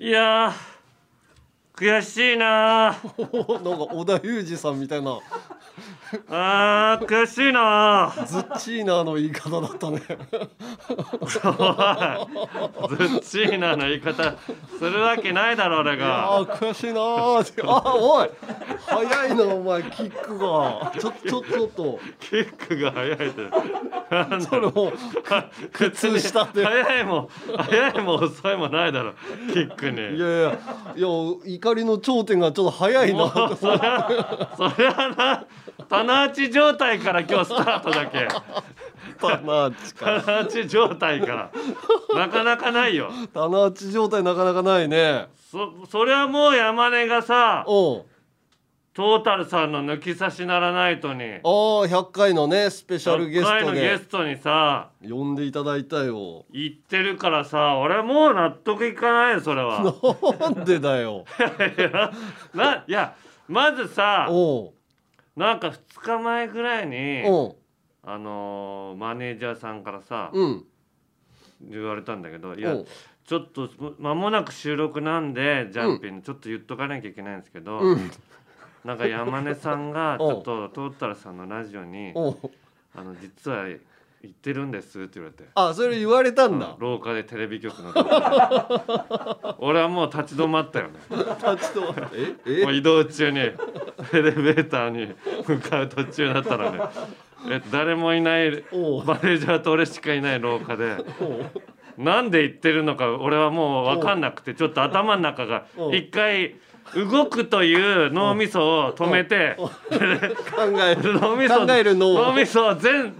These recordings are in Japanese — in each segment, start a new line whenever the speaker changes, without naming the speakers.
いや悔しいなー。
なんか織田裕二さんみたいな。
あー悔しいな。
ズッチーナーの言い方だったね。
おいズッチーナの言い方。するわけないだろ俺
あ
が
ー悔しいなーって。あおい。早いなお前キックが。ちょちょちょっと。
キックが速いって。なんだ
それも靴下で
速いも速いも遅いもないだろ。キック
い
に
やいやいや怒りの頂点がちょっと早いな
もうそりゃそりゃな棚内状態から今日スタートだけ。
棚内か。
棚内状態から。なかなかないよ。
棚内状態なかなかないね。
そそりゃもう山根がさトータルさんの抜き差しならないとに。
ああ100回のねスペシャルゲ
100回のゲ
ストで
ストにさ
呼んでいただいたよ。
言ってるからさ俺もう納得いかないよそれは。
なんでだよ。
いやないやまずさ
おう
なんか2日前ぐらいに
おう。
あのーマネージャーさんからさ
うん。
言われたんだけどいや
おう。
ちょっと間もなく収録なんでジャンピンちょっと言っとかなきゃいけないんですけど、
うん。
なんか山根さんが ちょっとトータルさんのラジオに
おう「
あの実は言ってるんです」って言われて。
あそれ言われたんだ。
廊下でテレビ局の廊下で俺はもう立ち止まったよね。
立ち止まってええ？
もう移動中にエレベーターに 向かう途中だったらね。え誰もいないマネージャーと俺しかいない廊下で。なんで言ってるのか俺はもう分かんなくてちょっと頭の中が一回動くという脳みそを止めて
考える。
脳みそ
脳
脳みそを全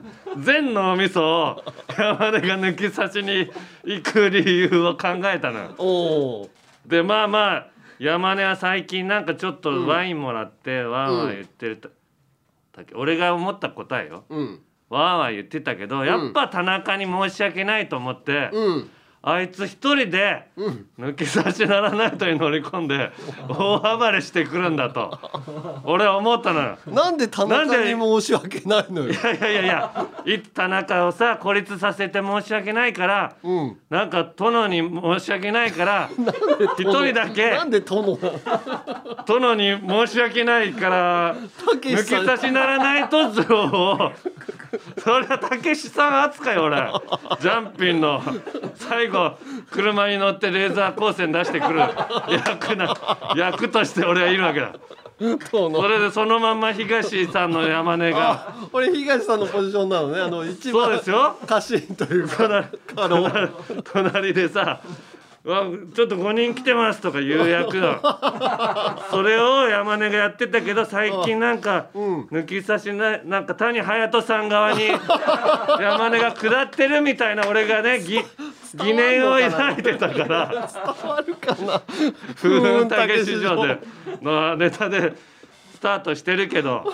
全脳みそを山根が抜き差しに行く理由を考えたのでまあまあ山根は最近なんかちょっとワインもらってワンワン言ってると、だけ俺が思った答えよ。
うん。
ワンワン言ってたけどやっぱ田中に申し訳ないと思って、
うん
あいつ一人で
うん。
抜き差しならないとに乗り込んで大暴れしてくるんだと。俺は思ったのよ。
なんで田中に申し訳ないのよ？
いやいやいやいやい田中をさ孤立させて申し訳ないから
うん。
なんか殿に申し訳ないから一人だけ。
なんで殿？
殿に申し訳ないから抜
け
差しならないと像を。それはたけしさん扱い俺。ジャンピンの最後車に乗ってレーザー光線出してくる。役な役として俺はいるわけだ。
殿
それでそのまんま東さんの山根が。
あ俺東さんのポジションなのね。あの一
そう
番
ですよ。
家臣というか
隣でさうわちょっと5人来てますとか言う役だ。それを山根がやってたけど最近なんか
うん。
抜き差しななんか谷隼人さん側に 山根が下ってるみたいな俺がねぎ疑念を抱いてたから。
伝わるかな「
風雲たけし城」で。のネタでスタートしてるけど。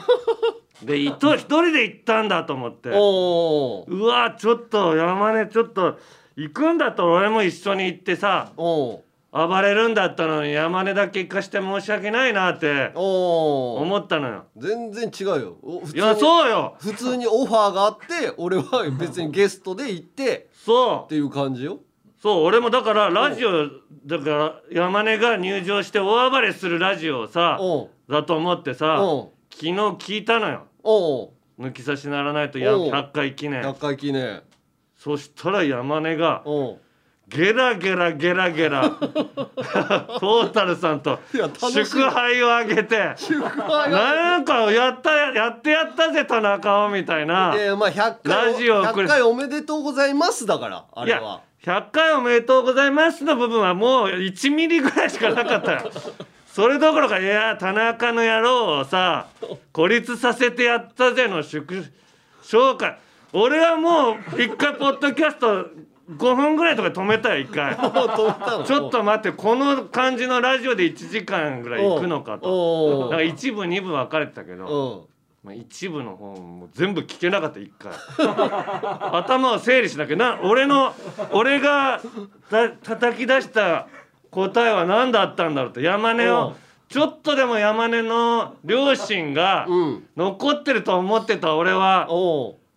で一人で行ったんだと思って。うわちょっと山根ちょっと行くんだと俺も一緒に行ってさ暴れるんだったのに山根だけ行かして申し訳ないなって思ったのよ。
全然違うよ。
いや
に
そうよ。
普通にオファーがあって俺は別にゲストで行って
そう。
っていう感じよ。
そう俺もだからラジオだから山根が入場して大暴れするラジオをさだと思ってさ昨日聞いたのよ。抜き差しならないとや
おう。
100回記念。
100回記念
そしたら山根がゲラゲラゲラゲラ トータルさんと祝杯をあげてなんかやったやってやったぜ田中をみたいな。い
やいやまあ100回
ラジオこれ
100回おめでとうございますだからあれは。
100回おめでとうございますの部分はもう1ミリぐらいしかなかったよ。それどころかいや田中の野郎をさ孤立させてやったぜの祝勝会俺はもう一回ポッドキャスト5分ぐらいとか止めたよ一回。ちょっと待ってこの感じのラジオで1時間ぐらい行くのかと。だから一部二部分かれてたけどまあ、一部の方も全部聞けなかった一回。頭を整理しなきゃな。俺の俺がた叩き出した答えは何だったんだろうって山根
うん
をちょっとでも山根の両親が
うん。
残ってると思ってた俺は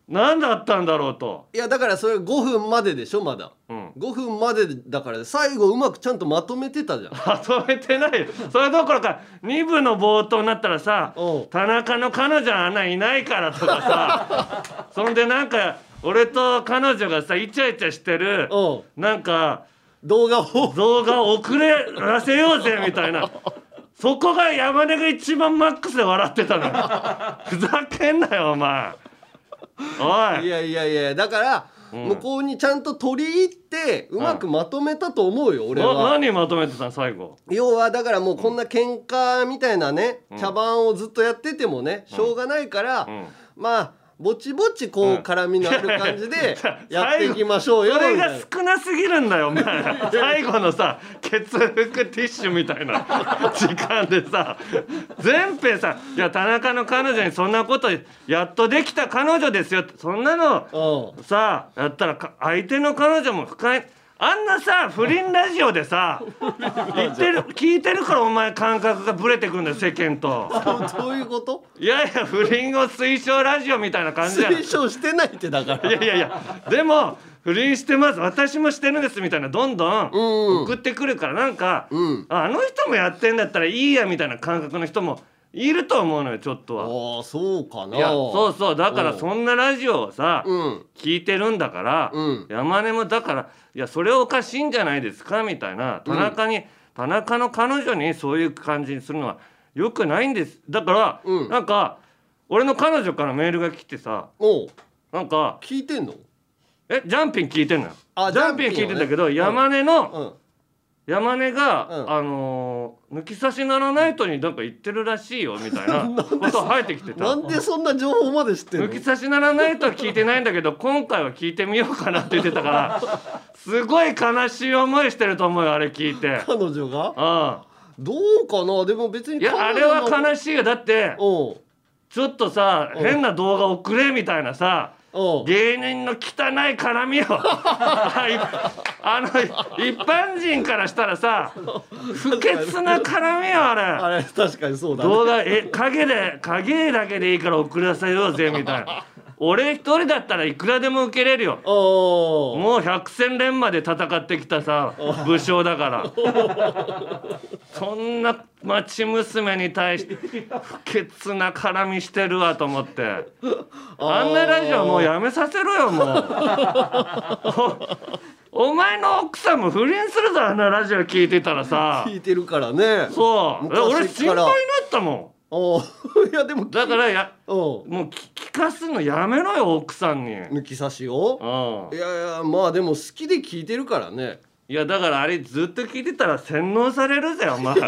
何だったんだろうと、
いやだからそれ5分まででしょまだ。
うん、
5分までだから最後うまくちゃんとまとめてたじゃん。
まとめてないよ。それどころか2部の冒頭になったらさ田中の彼女あんないないからとかさ そんでなんか俺と彼女がさイチャイチャしてるなんか
動画を。
動画を遅れらせようぜみたいな。そこが山根が一番マックスで笑ってたのよ。ふざけんなよお前おい。
いやいやいやだから、
うん。
向こうにちゃんと取り入ってうまくまとめたと思うよ、俺
な
は
何まとめてたの最後？
要はだからもうこんな喧嘩みたいなね、
うん。
茶番をずっとやっててもねしょうがないから、
うん。
まあぼちぼちこう、
うん
絡みのある感じで
いや
やっていきましょうよ。
それが少なすぎるんだよお前。最後のさ血服ティッシュみたいな時間でさ全編さ「いや田中の彼女にそんなことやっとできた彼女ですよ」そんなの
うん。
さやったらか相手の彼女も深いあんなさ不倫ラジオでさ 言ってる聞いてるからお前感覚がブレてくるんだよ世間と。
どういうこと？
いやいや不倫を推奨ラジオみたいな感じじゃない
推奨してないってだから。
いやいやいやでも不倫してます。私もしてるんですみたいなどんどん
うん。
送ってくるからなんか、
うん。
ああの人もやってんだったらいいやみたいな感覚の人もいると思うのよちょっとは。
ああそうかな。い
やそうそう。だから
うん。
そんなラジオをさ、
うん。
聞いてるんだから、
うん。
山根もだからいやそれおかしいんじゃないですか？みたいな。田中に、田中の彼女にそういう感じにするのはよくないんです。だから、
うん。
なんか俺の彼女からメールが来てさ
おう。
なんか
聞いてんの？
えジャンピン聞いてんのよ。
あ
ジャンピン聞いてんだけど、
ね
山根の、
うん
山根が、
うん。
あのー抜き差しならないとになんか言ってるらしいよみたいな こと入ってきてた。
なんでそんな情報まで知ってんの？
抜き差しならないとは聞いてないんだけど今回は聞いてみようかなって言ってたから すごい悲しい思いしてると思うよあれ聞いて。
彼女が？
あ
どうかな？でも別に
いやあれは
い
悲しいよ。だってちょっとさ
うん。
変な動画送れみたいなさ芸人の汚い絡みを。あの一般人からしたらさ不潔な絡みよあれ。
あれ確かにそうだね。
動画え影で影だけでいいから送らせようぜみたいな俺一人だったらいくらでも受けれるよ。もう百戦錬磨で戦ってきたさ武将だから。そんな町娘に対して不潔な絡みしてるわと思って。あんなラジオもうやめさせろよもう。お お前の奥さんも不倫するぞあんなラジオ聞いてたらさ。
聞いてるからね。
そう。俺心配になったも
おう いやでも
んだからやもう聞聞かすのやめろよ奥さんに。
抜き差しを？
うん。
いやいやまあでも好きで聞いてるからね。
いやだからあれずっと聞いてたら洗脳されるぜお前。これ？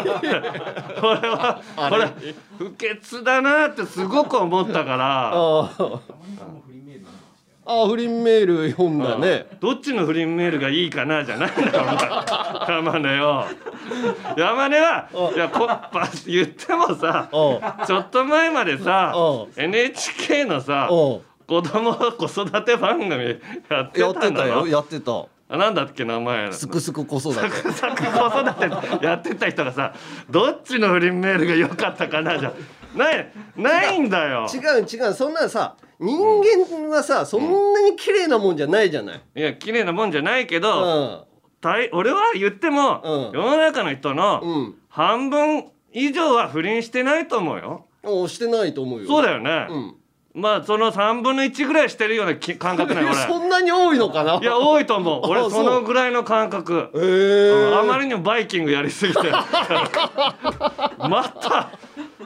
はこれ不潔だなってすごく思ったから
あ不倫メール読んだね。
どっちの不倫メールがいいかなじゃないんだよ。山根よ山根はいやこパ言ってもさちょっと前までさ NHK のさ子供子育て番組やって
た
んだろ
やってた。
あなんだっけ名前
すくすく子育て。
サク子育て。やってた人がさどっちの不倫メールが良かったかなじゃ。ないないんだよ。
違う違う。そんなさ人間はさそんなに綺麗なもんじゃないじゃない。
いや綺麗なもんじゃないけ
う
ど、
ん。
大俺は言っても、
うん。
世の中の人の
うん。
半分以上は不倫してないと思うよ。
おしてないと思うよ。
そうだよね、
うん
まあその3分の1ぐらいしてるようなき感覚
そ
俺。
んなに多いのかな。い
や多いと思う。
あ
俺
そ
のぐらいの感覚。
えー、
あまりにもバイキングやりすぎて。また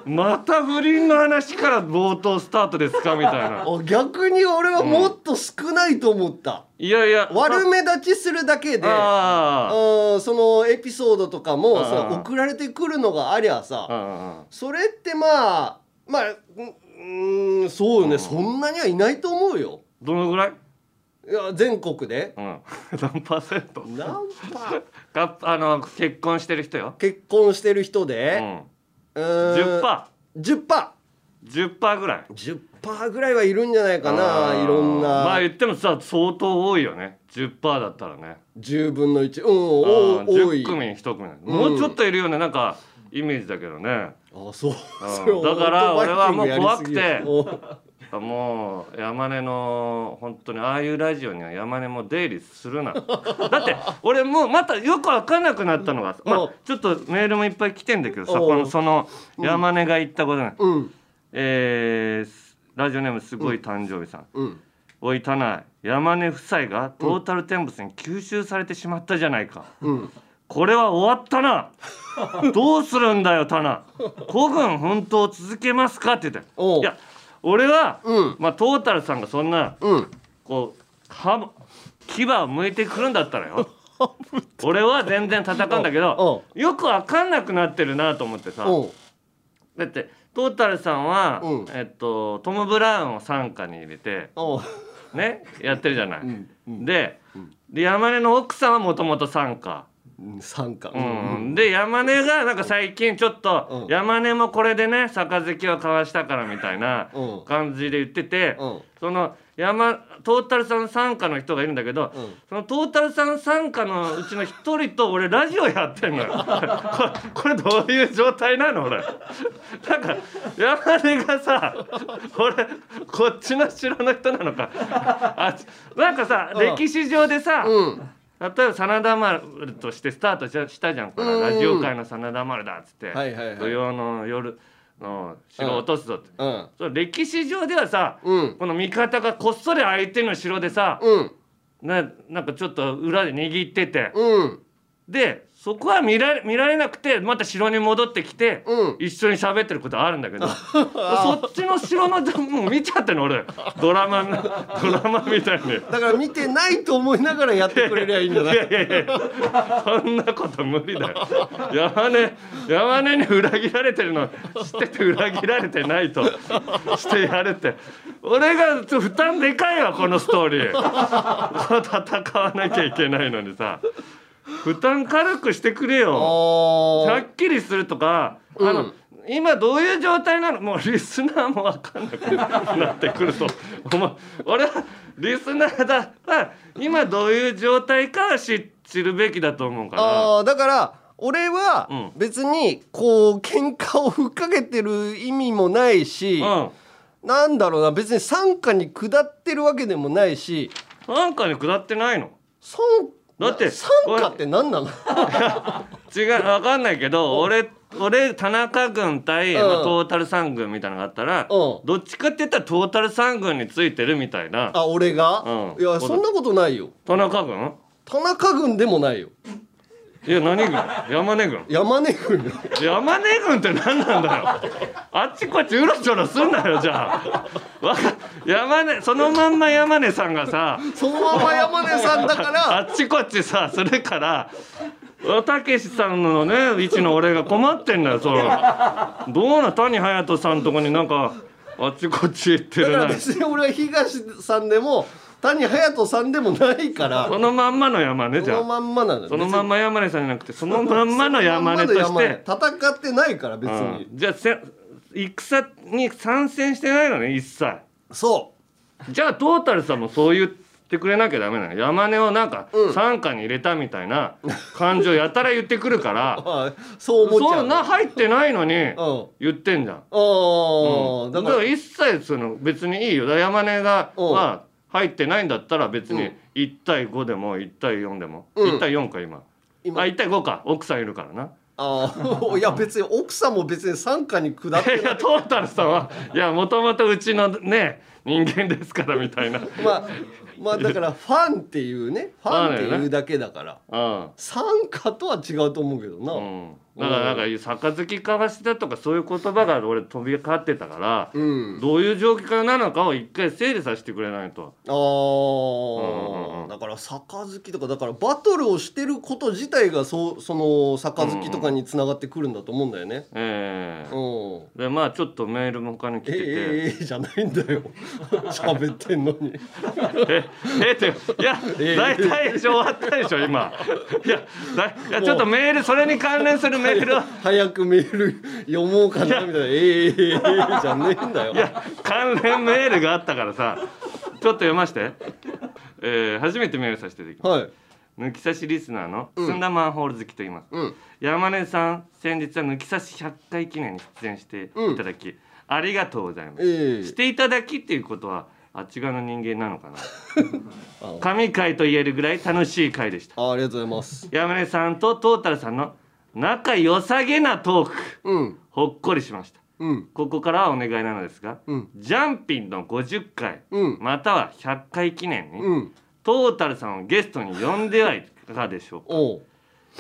また不倫の話から冒頭スタートですかみたいな。
あ逆に俺はもっと少ないと思った、
いやいや
悪目立ちするだけで
あ
うんそのエピソードとかもさ送られてくるのがありゃ
あ
さ
あ
それってまあまあううんそうよね。そんなにはいないと思うよ。
どのぐらい？
いや全国で。
うん。何パーセント？
何パー？
があの結婚してる人よ、
結婚してる人
う
で、
ん、
うーん
10%パ
10%パ
ー。10%パーぐらい？
ー10パーぐらいはいるんじゃないかないろんな。
まあ言ってもさ相当多いよね。10%パーだったらね。
10分の1うん多い。
10組に1組。もうちょっといるよね。なんかイメージだけどね。
あそう。
うん。だから俺はもう怖くて。もう山根の本当にああいうラジオには山根も出入りするな。だって俺もうまたよく分かんなくなったのが、まあ
うん、
ちょっとメールもいっぱい来てんだけどさこのその山根が言ったことね、
うん。
えーラジオネームすごい誕生日さん、
うん。
おい田内山根夫妻がトータルテンボスに吸収されてしまったじゃないか、
うん
これは終わったな。どうするんだよタナ。古軍奮闘続けますかって言って。いや俺は、
うん。
まあトータルさんがそんな
うん。
こうは牙を向いてくるんだったらよ。俺は全然戦うんだけどよく分かんなくなってるなと思ってさ。だってトータルさんは、
うん。
えっとトム・ブラウンを傘下に入れてねやってるじゃない。
うん。うん。
で
うん。
で山根の奥さんはもともと傘下。
うん参加
うん、で山根がなんか最近ちょっと
うん。
山根もこれでね杯を交わしたからみたいな
うん。
感じで言ってて
うん。
その山トータルさん傘下の人がいるんだけど
うん。
そのトータルさん傘下のうちの一人と俺ラジオやってんのよ。これこれどういう状態なの？俺。なんか山根がさ俺こっちの城の人なのか。あなんかさ
うん。
歴史上でさ、
うん
例えば真田丸としてスタートしたじゃんこ
うん。
れラジオ界の真田丸だっつって、
はいはいはい。
土曜の夜の城を落とすぞって、
うん。
それ歴史上ではさ
うん。
この味方がこっそり相手の城でさ、
うん
ななんかちょっと裏で握ってて、
うん
でそこは見られ見られなくてまた城に戻ってきて、
うん。
一緒に喋ってることあるんだけど。そっちの城のもう見ちゃってんの俺。ドラマドラマみたいに。
だから見てないと思いながらやってくれりゃいいんじゃない？
いやいやいや。そんなこと無理だよ。山根山根に裏切られてるの知ってて裏切られてないと。してやれって。俺が負担でかいわこのストーリー。戦わなきゃいけないのにさ負担軽くしてくれよ。は
あ
っきりするとかあの、
うん。
今どういう状態なの？もうリスナーも分かんなくなってくると。思う俺はリスナーだ。は 今どういう状態かは知知るべきだと思うから。
あーだから俺は
うん。
別にこう喧嘩をふっかけてる意味もないし、
うん。
なんだろうな別に傘下に下ってるわけでもないし
なんかに下ってないの？
傘
だって
傘下って何なの？
違う分かんないけど俺俺田中軍対、
うん。
まあトータル三軍みたいなのがあったら、
うん。
どっちかって言ったらトータル三軍についてるみたいな。
あ俺が、
うん。
いやそんなことないよ。
田中軍？
田中軍でもないよ
いや何軍？山根軍？
山根軍よ。
山根軍って何なんだよ。あっちこっちうろちょろすんなよじゃあ。わか山根そのまんま山根さんがさ
そのまま山根さんだか
あ
ら
っちこっちさするからたけしさんのね位置の俺が困ってんだよその。どうな谷隼人さんとこになんかあっちこっち行って
だから
るな
別に俺は東さんでも谷隼人さんでもないから。
そのまんまの山根じゃあ
そのまんまなのよ
そのまんま山根さんじゃなくてそのまんまの山根として。
戦ってないから別
うん。
に
じゃあせ戦に参戦してないのね一切。
そ
じゃあトータルさんもそう言ってくれなきゃダメなの。山根をなんか
うん。
傘下に入れたみたいな感情やたら言ってくるか
う
ら。
あそう思っちゃ
そううな入ってないのに
うん。
言ってんじゃん。
ああ、
うん。
だから。
一切その別にいいよ。だ山根が
うん。
は入ってないんだったら別に
うん。
1対5でも1対4でも、
うん。
1対4か今。
今。
あ1対5か。奥さんいるからな。
ああ いや別に奥さんも別に傘下に下って
い。やトータルさんはいやもともとうちのね人間ですからみたいな。
まあまあだからファンっていうねファンっていうだけだから。
うん。
傘下とは違うと思うけどな、
うん、だからなんか杯交わしたとかそういう言葉が俺飛び交ってたから、
うん、
どういう状況なのかを一回整理させてくれないと。
ああ、
うんうんうん
だから杯とかだからバトルをしてること自体がそうその杯とかにつながってくるんだと思うんだよね。
ええ
うん。
でまあちょっとメールも他に来てて、
ええええじゃないんだよ。喋ってんのに。
ええっていや
ええ
大体終わったでしょ今いやだいやちょっとメールそれに関連するメールを
早くメール読もうかなみたいな。ええええええじゃねえんだよ。
い。や関連メールがあったからさ。ちょっと読まして、えー、初めてメールさせていただきます。
はい。
抜き差しリスナーの
うん。
すんだマンホール好きと言います、
うん。
山根さん先日は抜き差し100回記念に出演していただき、ありがとうございます、
ええ。
していただきっていうことはあっち側の人間なのかな。
あ
神回と言えるぐらい楽しい回でした。
あありがとうございます。
山根さんとトータルさんの仲良さげなトーク。
うん。
ほっこりしました。
うん。
ここからはお願いなのですが、
うん。
ジャンピンの50回
うん。
または100回記念に、
うん。
トータルさんをゲストに呼んではいかがでしょうか。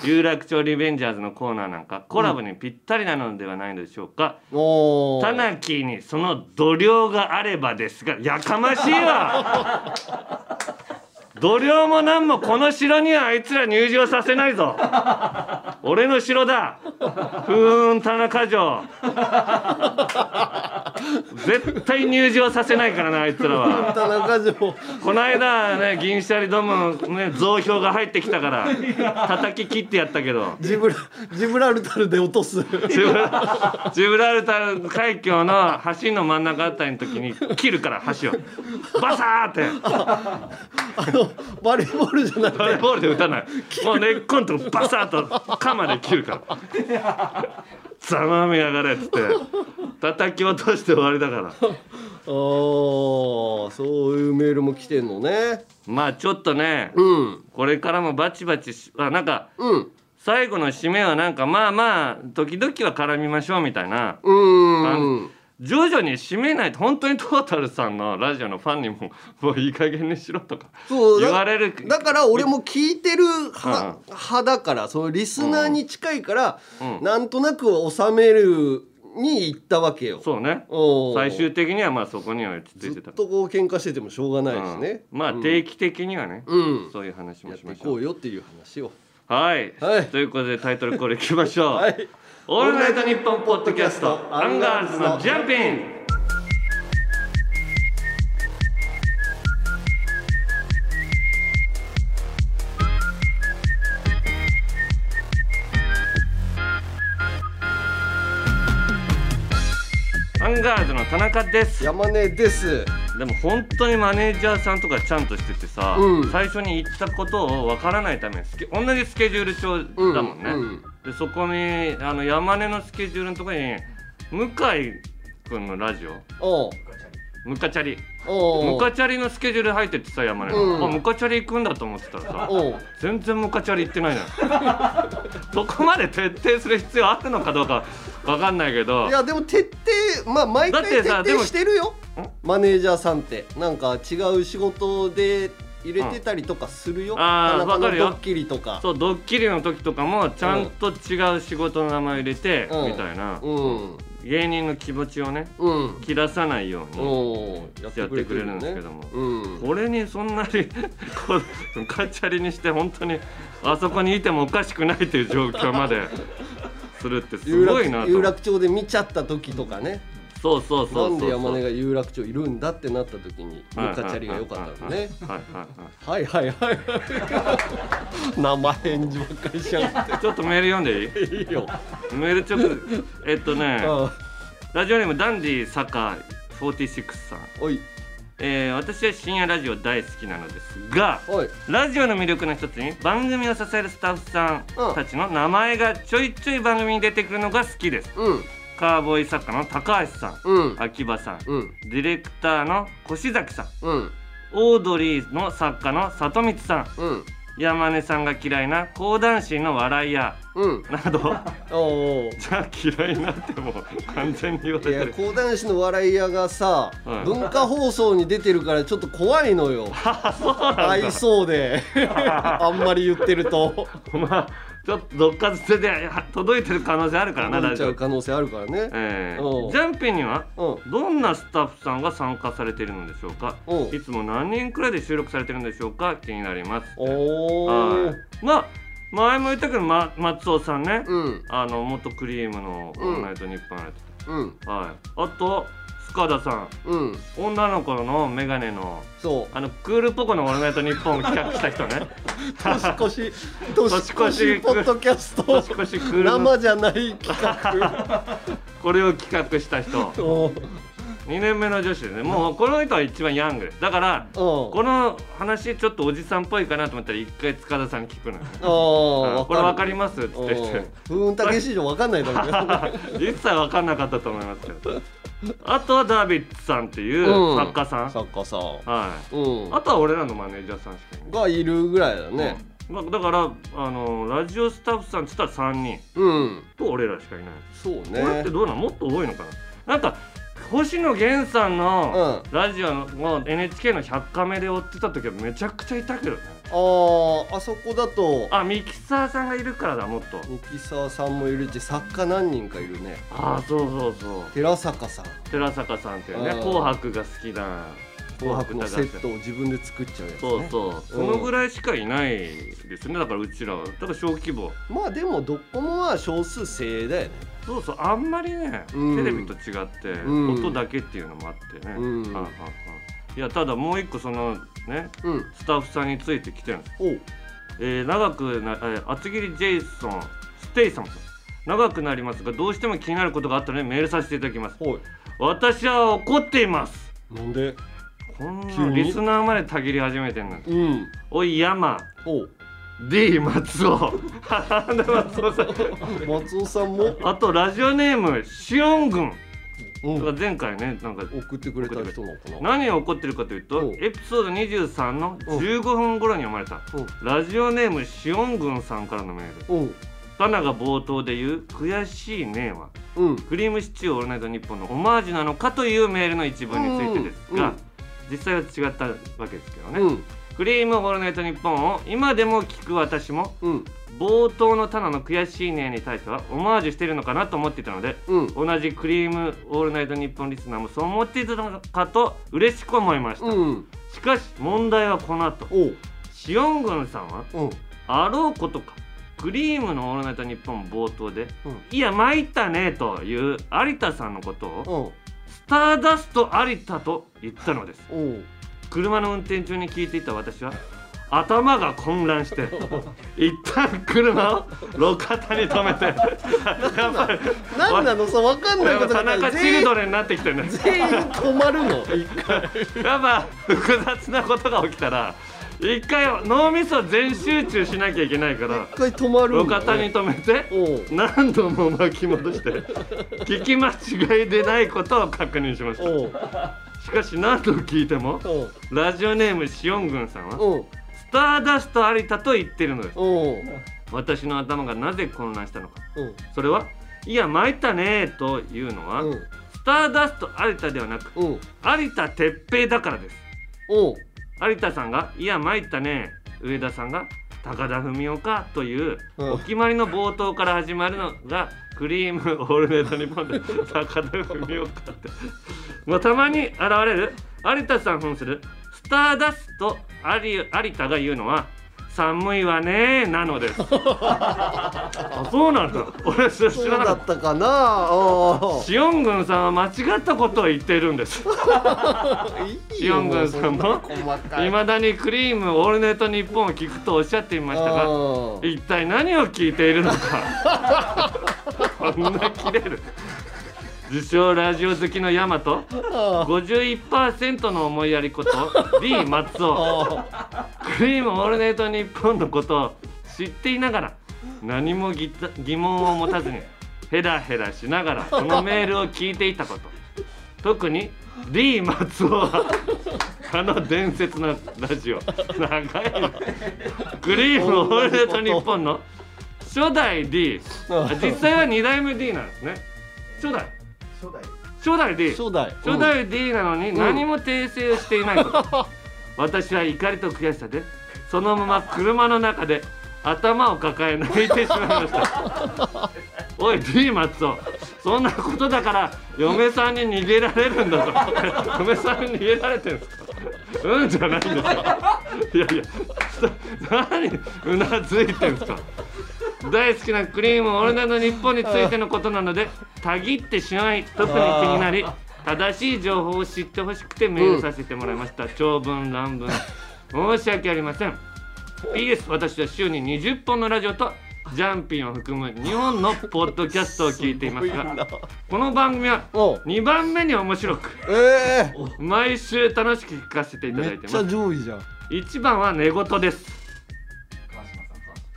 有楽町リベンジャーズのコーナーなんかコラボにぴったりなのではないのでしょうか、
おう
タナキーにその度量があればですがやかましいわ 度量もなんもこの城にはあいつら入場させないぞ。俺の城だ。ふーん田中城。絶対入場させないからなあいつらは。
田中城。
この間ね銀シャリドームね増票が入ってきたから叩き切ってやったけど。
ジブラジブラルタルで落とす。
ジブラジブラルタル海峡の橋の真ん中あたりの時に切るから橋を。バサーって
バレーボールじゃなくて。
バレーボールで打たない。もう根っこんとこバサーと鎌で切るから。ざまみやがれっつって。叩き落として終わりだから。
おーそういうメールも来てんのね。
まあちょっとね
うん。
これからもバチバチしあなんか
うん。
最後の締めはなんかまあまあ時々は絡みましょうみたいな
うーん
徐々に締めないと本当にトータルさんのラジオのファンにももういい加減にしろとか言われる。
だから俺も聞いてるは
うん。
派だからそのリスナーに近いから、
うん。
なんとなく収めるに行ったわけよ。
そうね。最終的にはまあそこには落ち着い
ず
てた。
っとこう喧嘩しててもしょうがないしね。
うん。まあ定期的にはね、
うん、
そういう話
やってい
もしましょう。
こうよっていう話を。
はい、
はい。
ということでタイトルこれいきましょう、
はい。
オールナイトニッポンポッドキャストアンガールズのジャンピン。アンガールズの田中です。
山根です。
でも本当にマネージャーさんとかちゃんとしててさ、
うん。
最初に言ったことをわからないためにスケ同じスケジュール帳だもんね、
うん
でそこにあの山根のスケジュールのところに向井君のラジオ。ムカチャリムカチャリのスケジュール入ってってさ山根の、
うん。
あムカチャリ行くんだと思ってたらさ全然ムカチャリ行ってないじゃんそこまで徹底する必要あるのかどうかわかんないけど。
いやでも徹底まあ毎回徹底してるよ。
ん？
マネージャーさんって。なんか違う仕事で入れてたりとかするよ、
ん。あー
田中
わかるよ。
のドッキリとか。
そうドッキリの時とかもちゃんと違う仕事の名前入れて、
うん。
みたいな、
うん。
芸人の気持ちをね
うん。
切らさないように
おや
やってくれるんですけども。
うん。
これにそんなに こうムカチャリにして本当にあそこにいてもおかしくないという状況まで するってすごいなと。
有楽町で見ちゃった時とかね
そうそうそう
なんで山根が有楽町いるんだってなった時にムカチャリが良かったのね。
はいはいはい
生返事ばっかりしちゃっ
ちょっとメール読んでいい？
ていいよ。
メールちょっとえっとね
あ
ラジオネームダンディ坂46さん、
おい。
えー私は深夜ラジオ大好きなのですがラジオの魅力の一つに番組を支えるスタッフさんたちの名前がちょいちょい番組に出てくるのが好きです。
うん
カーボーイ作家の高橋さん
うん。
秋葉さん
うん。
ディレクターの越崎さん
うん。
オードリーの作家の里光さん
うん。
山根さんが嫌いな講談師の笑い屋
うん。
など じゃあ嫌いになっても完全に言われてる。
講談師の笑い屋がさ、
うん。
文化放送に出てるからちょっと怖いのよ。合いそうで。あんまり言ってると。
まあちょっとどっかずつでは届いてる可能性あるからな
思っちゃう可能性あるからね。
え
うん。
ー、ジャンピンには
うん。
どんなスタッフさんが参加されているのでしょうか？
うん。
いつも何人くらいで収録されてるんでしょうか？気になります。
おお
はい。まあ前も言ったけど、ま、松尾さんね、
うん。
あの元クリームの「オールナイトニッポン」やって
うん。
た、はい、あと塚田さん。
うん。
女の子の眼鏡の
そう。
あのクールポコの「オールナイトニッポン」を企画した人ね。
年越し年越しポッドキャスト。
年越しクールの
生じゃない企画。
これを企画した人。
お
2年目の女子でね。もうこの人は一番ヤング。だから
お
この話ちょっとおじさんっぽいかなと思ったら一回塚田さんに聞くのよ。これ分かりますって言って。
ふーんたけし以上わかんないだろうね。
一切分かんなかったと思いますけどあとはダービッツさんっていう
うん。
作家さん、
作家さん。
はい。
うん。
あとは俺らのマネージャーさんしかいない。
がいるぐらいだね
まあ、だからあのラジオスタッフさんっつったら3人
うん。
と俺らしかいない、
そう
これって
ね
どうなん？もっと多いのかな？なんか星野源さんの
う
ラジオのもう NHK の100カメで追ってた時はめちゃくちゃいたけどね
あーあそこだと。
あミキサーさんがいるからだもっと。
ミキサーさんもいるし作家何人かいるね。
ああそうそうそう。
寺坂さん。
寺坂さんっていうね
うん。
紅白が好きな。
紅白のセットを自分で作っちゃうやつ
そう
ね
そう。そのぐらいしかいないですねだからうちらは。だから小規模。
まあでもどこもまあ少数精鋭だよね。
そうそう。あんまりね、
うん。
テレビと違って、
うん。
音だけっていうのもあってね、
うん。
はあはあはあいやただもう一個そのね。
うん。
スタッフさんについてきてるんです、
おう。
えー長くな、えー厚切りジェイソンステイサムさん長くなりますがどうしても気になることがあったのでメールさせていただきます。私は怒っています。
なんで？
こんなリスナーまでたぎり始めてんの
うん。
おい山。
おう。
D 松尾。で松尾さん。
松尾さんも、
あとラジオネームシオン軍
うん、
前回ねなんか
送ってくれた人なのかな。
何を怒ってるかというと
うん。
エピソード23の15分頃に読まれたラジオネームシオン軍さんからのメール。
うん。うん
タナが冒頭で言う「悔しいね」は
うん。
クリームシチューオールナイトニッポンのオマージュなのかというメールの一文についてですが、
うん。
実際は違ったわけですけどね、
うん。
クリームオールナイトニッポンを今でも聞く私も
うん
冒頭のタナの悔しいねに対してはオマージュしているのかなと思っていたので
うん。
同じクリームオールナイトニッポンリスナーもそう思っていたのかと嬉しく思いました、
うん。
しかし問題はこの後シオン軍さんは
うん。
あろうことかクリームのオールナイトニッポン冒頭で
うん「
いや参ったね」という有田さんのことを
うん。
スターダスト有田と言ったのです。車の運転中に聞いていた私は頭が混乱して 一旦車を路肩に止めてやっぱり
何なのさ分かんないこと
ぱ田中チルドレンになってきてるね。
全員止まるの？一回。
やっぱ複雑なことが起きたら一回脳みそ全集中しなきゃいけないから
一回止まる
路肩に止めて何度も巻き戻して 聞き間違いでないことを確認しました。しかし何度聞いてもラジオネームシオン軍さんはターダスト有田と言ってるのです。私の頭がなぜ混乱したのか。それはいや参ったねというのは、
う。ん
スターダスト有田ではなく
う。ん
有田哲平だからです。有田さんが「いや参ったね」上田さんが「高田文雄か」という
うん。
お決まりの冒頭から始まるのが「クリームオールネートニッポン」で「高田文雄か」って。もうたまに現れる。有田さん扮する。スターダスト有有田が言うのは「寒いわね」なのです。あそうなんだ。俺知らなかった。
かな？
シオン軍さんは間違ったことを言っているんです。シオン軍さんも
い
い。まだにクリームオールネットニッポンを聞くとおっしゃっていましたが
うん。
一体何を聞いているのか。こんな切れる自称ラジオ好きのヤマト51%の思いやりこと D 松尾。クリームオールネットニッポンのことを知っていながら何も疑疑問を持たずにヘラヘラしながらこのメールを聞いていたこと。特に D 松尾はあの伝説のラジオ。長いな。クリームオールネットニッポンの初代 D あ実際は2代目 D なんですね。初代初代。D
初代。
初代 D なのに何も訂正をしていないこと、私は怒りと悔しさでそのまま車の中で頭を抱え泣いてしまいました。おい D 松尾そんなことだから嫁さんに逃げられるんだぞ。嫁さんに逃げられてるんですか？うんじゃないんですよ。いやいや何うなずいてんすか？大好きなクリームオールナイトニッポンについてのことなのでたぎってしまい特に気になり正しい情報を知ってほしくてメールさせてもらいました、長文乱文。申し訳ありません。PS 私は週に20本のラジオとジャンピンを含む2本のポッドキャストを聞いていますがこの番組は
おう。
2番目に面白く
ええ
毎週楽しく聞かせていただ
めっちゃ
いてます
上位じゃん。
1番は寝言です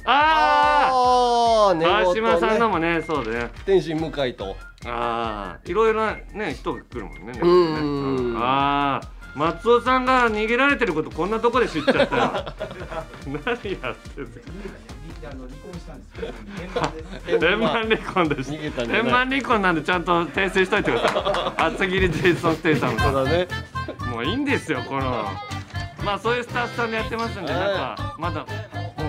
あ
あ
川島さんのもねそうだね。
天心向井と。
ああいろいろなね人が来るもんね。ね
うん
ねああ松尾さんが逃げられてることこんなとこで知っちゃったよ。何やってんすか
あの離婚したんです。よ
円満離婚です円満離婚なんでちゃんと訂正しといてください。厚切りジェイソンステイさん。
そうだね。
もういいんですよこの。まあそういうスタッフさんでやってますんで
はい
なんかまだ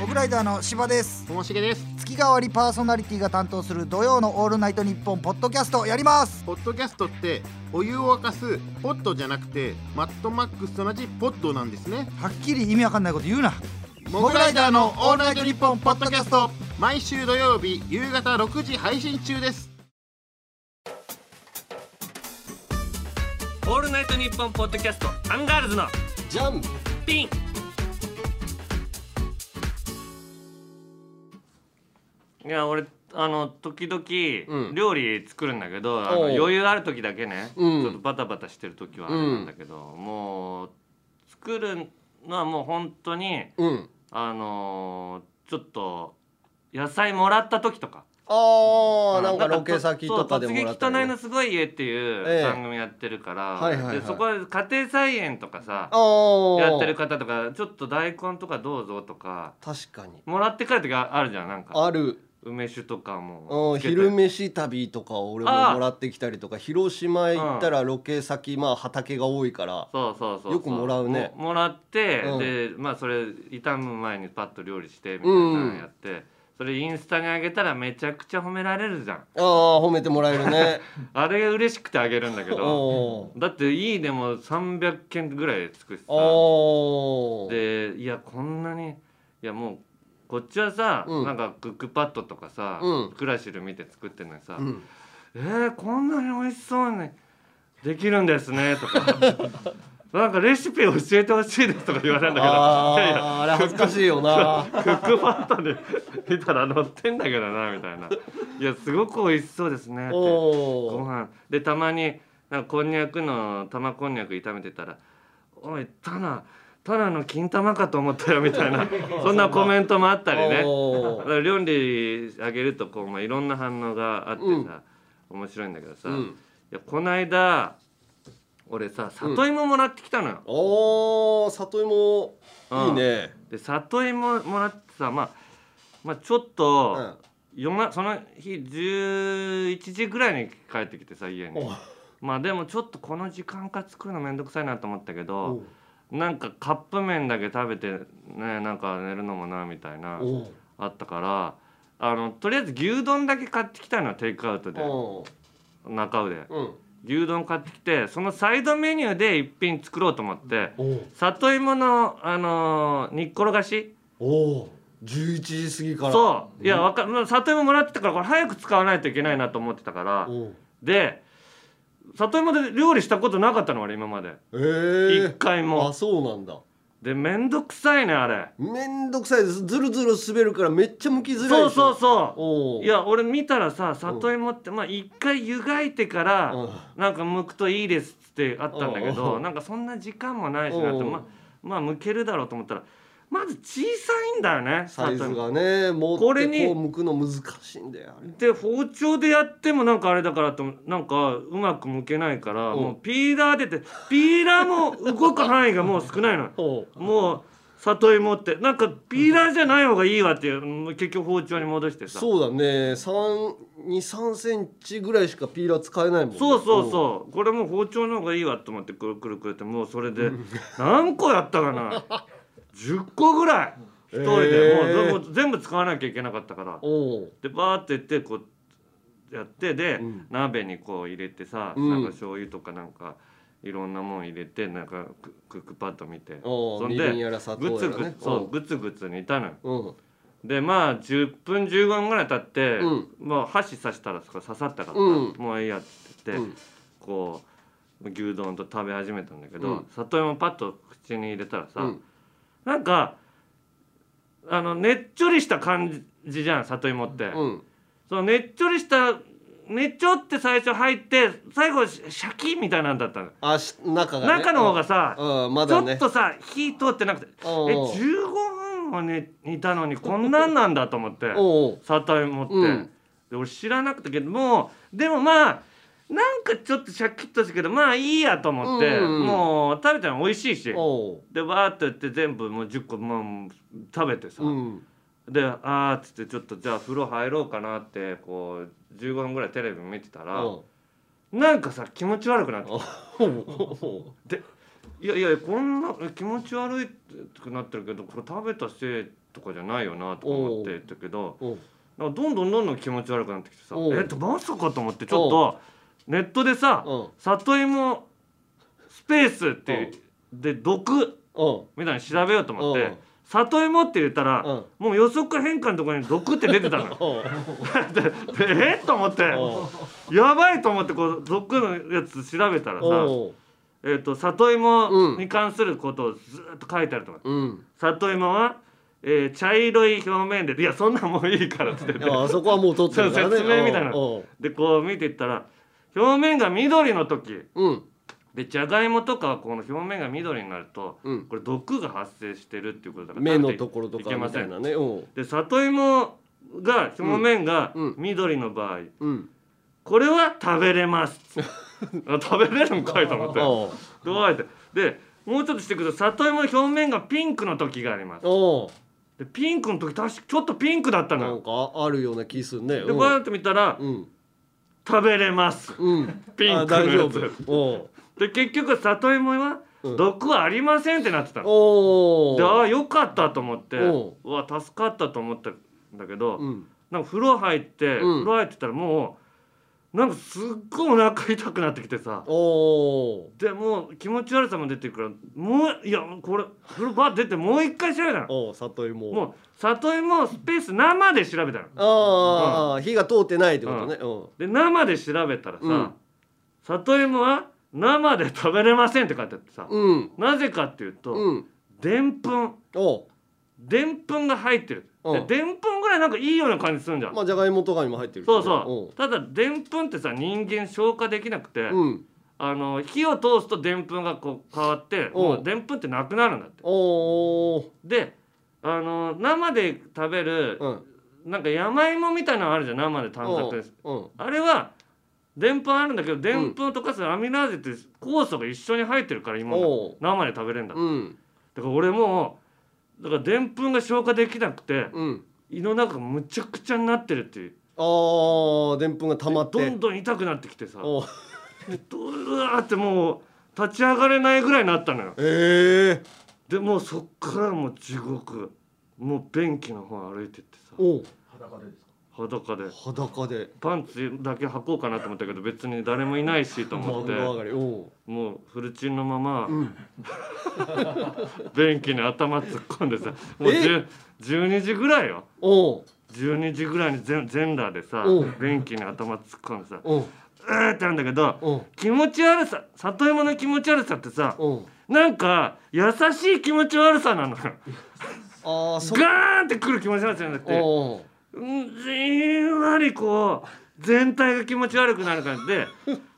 モグライダーの柴です。
ともしげです。
月替わりパーソナリティが担当する土曜のオールナイトニッポンポッドキャストやります。
ポッドキャストってお湯を沸かすポットじゃなくてマッドマックスと同じポッドなんですね。
はっきり意味わかんないこと言うな。
モグライダーのオールナイトニッポンポッドキャスト。毎週土曜日夕方6時配信中です。
オールナイトニッポンポッドキャストアンガールズの
ジャン
ピンいや俺あの時々
うん。
料理作るんだけど、あの余裕ある時だけね、
うん。
ちょっとバタバタしてる時はあれなんだけど、もう作るのはもう本当に
うん。
あのーちょっと野菜もらった時とか。
ああなんかロケ先とかでもらったり
突撃汚いのすごい家っていう
ええ。
番組やってるから、でそこは家庭菜園とかさやってる方とかちょっと大根とかどうぞとか
確かに。
もらって帰る時あるじゃんなんか。
ある
梅酒とかも
昼飯旅とか俺も
ああ
もらってきたりとか。広島行ったらロケ先まあ畑が多いから
そうそうそう
よくもらうね。
ももらって、
うん。
でまあそれ傷む前にパッと料理してみたいなのやって、それインスタに上げたらめちゃくちゃ褒められるじゃん。
ああ褒めてもらえるね。
あれが嬉しくてあげるんだけど。だっていいねも300件ぐらいつくしさ。でいやこんなにいやもうこっちはさ、
うん。
なんかクックパッドとかさ、
うん。
クラシル見て作ってんのにさ、
うん。
えー、こんなに美味しそうにできるんですねとか。なんかレシピ教えてほしいですとか言われるんだけど。いやいや
あああれ恥ずかしいよな。
クックパッドで見たら載ってんだけどなみたいな。いやすごく美味しそうですねって。ご飯。でたまになんかこんにゃくの玉こんにゃく炒めてたら「おいタナタナの金玉かと思ったよ」みたいな そんなコメントもあったりね。料理あげるとこう、まあ、いろんな反応があってさ、面白いんだけどさ、い
うん。
やこの間俺さ里芋もらってきたのよ。
おー里芋。
うん。
いいね。
で里芋もらってさまあまあちょっ
う
と、
ん。
夜なその日11時ぐらいに帰ってきてさ家に。
お。
まあでもちょっとこの時間から作るのめんどくさいなと思ったけ
お
どなんかカップ麺だけ食べてねなんか寝るのもなみたいな
お
あったからあのとりあえず牛丼だけ買ってきたのよテイクアウトで。
お
中尾で。
うん。
牛丼買ってきてそのサイドメニューで一品作ろうと思って
お
里芋のあのー煮っころがし。
お11時過ぎから。
そう。いやわかまあ里芋もらってたからこれ早く使わないといけないなと思ってたから。で里芋で料理したことなかったの俺今まで。
えー。
一回も。
あそうなんだ。
でめんどくさいねあれ。
めんどくさいです。ずるずる滑るからめっちゃ剥きづらい
そうそう
う。
そ
おう。
ういや俺見たらさ里芋ってまあ一回湯がいてから
うん。
なんか剥くといいですってあったんだけ
うんうん。
どなんかそんな時間もないしなって
うん。
まあまあ剥けるだろうと思ったらまず小さいんだよね
サイズがね持ってこう
これに
剥くの難しいんだよ
で包丁でやってもなんかあれだからとなんかうまく剥けないから
うん。
もうピーラー出てピーラーも動く範囲がもう少ないの。もう里芋って。なんかピーラーじゃない方がいいわっていうもう結局包丁に戻してさ。
そうだね。23センチぐらいしかピーラー使えないもんね。
そうそうそう。これもう包丁の方がいいわと思ってくるくるくるってもうそれで何個やったかな10個ぐらい。一人で、
えー。
もう全部使わなきゃいけなかったから。でバーってやってこうやってで、
うん。
鍋にこう入れてさ、
うん。
なんか醤油とかなんかいろんなもん入れてなんかククックパッド見て。そんでグツグツそうグツグツ煮たのよ。
うん。
でまあ10分15分ぐらい経って、
うん。
もう箸刺したら刺さったからさ、
うん。
もういいやって言って、
うん。
こう牛丼と食べ始めたんだけど、
うん。
里芋パッと口に入れたらさ、
うん
なんかあのねっちょりした感じじゃん里芋って、
うん。
そのねっちょりしたねっちょって最初入って最後シャキみたいなんだったの、
あし中がね。
中の方がさ、
うん。ま
ちょっとさ火通ってなくて。え
うん。
15分もね煮たのにこんなんなんだと思って。里芋って、
うん。
で俺知らなくてけどもでもまあなんかちょっとシャキッとしたけどまあいいやと思って、
うん
もう食べたら美味しいし。
おう。
でわーってやって全部もう10個もう食べてさ、
うん。
であーっつってちょっとじゃあ風呂入ろうかなってこう15分ぐらいテレビ見てたら、
おう。
なんかさ気持ち悪くなってきていやいやこんなえ気持ち悪いくなってるけどこれ食べたせいとかじゃないよなとか思って言ったけど
おう。
なんかどんどんどんどん気持ち悪くなってきてさ
おう。
えっとまさかと思ってちょっとネットでさ
うん「
里芋スペース」ってで毒みたいに調べようと思っ
うん。
て「里芋」って言ったら
うん。
もう予測変換のところに毒って出てたの。
お う
ででえっと思って。やばいと思ってこう毒のやつ調べたらさえー、と里芋に関することをずっと書いてあるとか、
うん。
里芋は、えー茶色い表面でいやそんなんもういいからっつって。
あそこはもう取ってるからね。
説明みたいな。でこう見ていったら表面が緑の時。
うん。
でじゃがいもとかはこの表面が緑になると、
うん。
これ毒が発生してるっていうことだから
目のところとか
いけません。
みたいなね
で里芋が表面が
うん。
緑の場合、
うん。
これは食べれます。あ食べれるんかいと思って。どうやって？でもうちょっとしてくると里芋の表面がピンクの時があります。でピンクの時確かちょっとピンクだったのよ。
なんかあるような気するね。
でこうやって見たら
うん
食べれます。
うん。
ピンクのやつ。で結局里芋は
うん。
毒はありませんってなってたの。
お
でああ
う
よかったと思って。
お
うわ助かったと思ったんだけど
うん。
なんか風呂入って
うん。
風呂入ってたらもうなんかすっごいお腹痛くなってきてさ。
おう
でもう気持ち悪さも出てくるからもういやこれ風呂バッ出てもう一回調べたの。
里芋。
もう里芋スペース生で調べたの。
ああ火が通ってないってことね。うん。
で生で調べたらさ、
うん。
里芋は生で食べれませんって書いてあってさ、
うん。
なぜかっていうと
うん。
でんぷん。でんぷんが入ってる。
うん。
ででんぷんぐらいなんかいいような感じするんじゃん、
まあじゃがいもとかにも入ってるしね。
そうそう。ただでんぷんってさ人間消化できなくて、
うん。うん
あの火を通すとでんぷんがこう変わって
おう。
もうでんぷんってなくなるんだって。
おお
であの生で食べる、
うん。
なんか山芋みたいなのあるじゃん生で短冊で。す
う。ん。
あれはでんぷんあるんだけどでんぷんとかすアミノーゼって酵素が一緒に入ってるから今生で食べれるんだ、
うん。
だから俺もうだからでんぷんが消化できなくて
うん
胃の中がむちゃくちゃになってるっていう。
ああでんぷんが溜まって。
どんどん痛くなってきてさ。
おう
でうわーってもう立ち上がれないぐらいになったのよ。
ええ
でもうそっからもう地獄。もう便器の方歩いてってさ。
おう。
裸で
裸で。
パンツだけ履こうかなと思ったけど別に誰もいないしと思って。もう。フルチンのまま、
ん。
便器に頭突っ込んでさ もう
え
10 12時ぐらいよ。
おう。
12時ぐらいに全全裸でさ
う。ん
便器に頭突っ込んでさ
おう。
うーってあるんだけど気持ち悪さ里芋の気持ち悪さってさなんか優しい気持ち悪さなのよ。
ああそ
ガーンってくる気持ち悪さじゃなくてじんわりこう全体が気持ち悪くなる感じで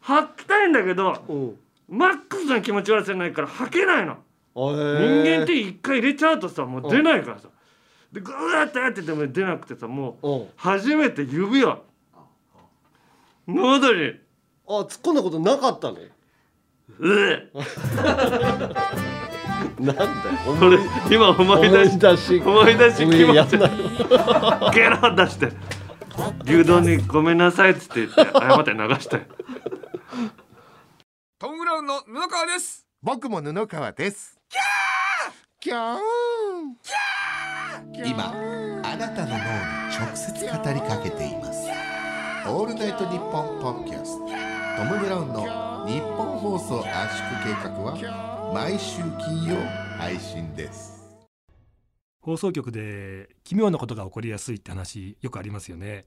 吐きたいんだけどマックスな気持ち悪さないから吐けないの。
人
人間って一回入れちゃうとさもう出ないからさ。でグーってやってても出なくてさもう初めて指を。喉に。
あ突っ込んだことなかったの
うえ
なんだよ。
これ今思い出し
出し
思い出し気持ちゲロ出して。牛丼にごめんなさいっつって。言って謝って。流したよ
トム・ブラウンの布川です
僕も布川ですキャー。
今あなたの脳に直接語りかけています。オールナイトニッポンポッドキャストトム・ブラウンのニッポン放送圧縮計画は毎週金曜配信です。
放送局で奇妙なことが起こりやすいって話よくありますよね。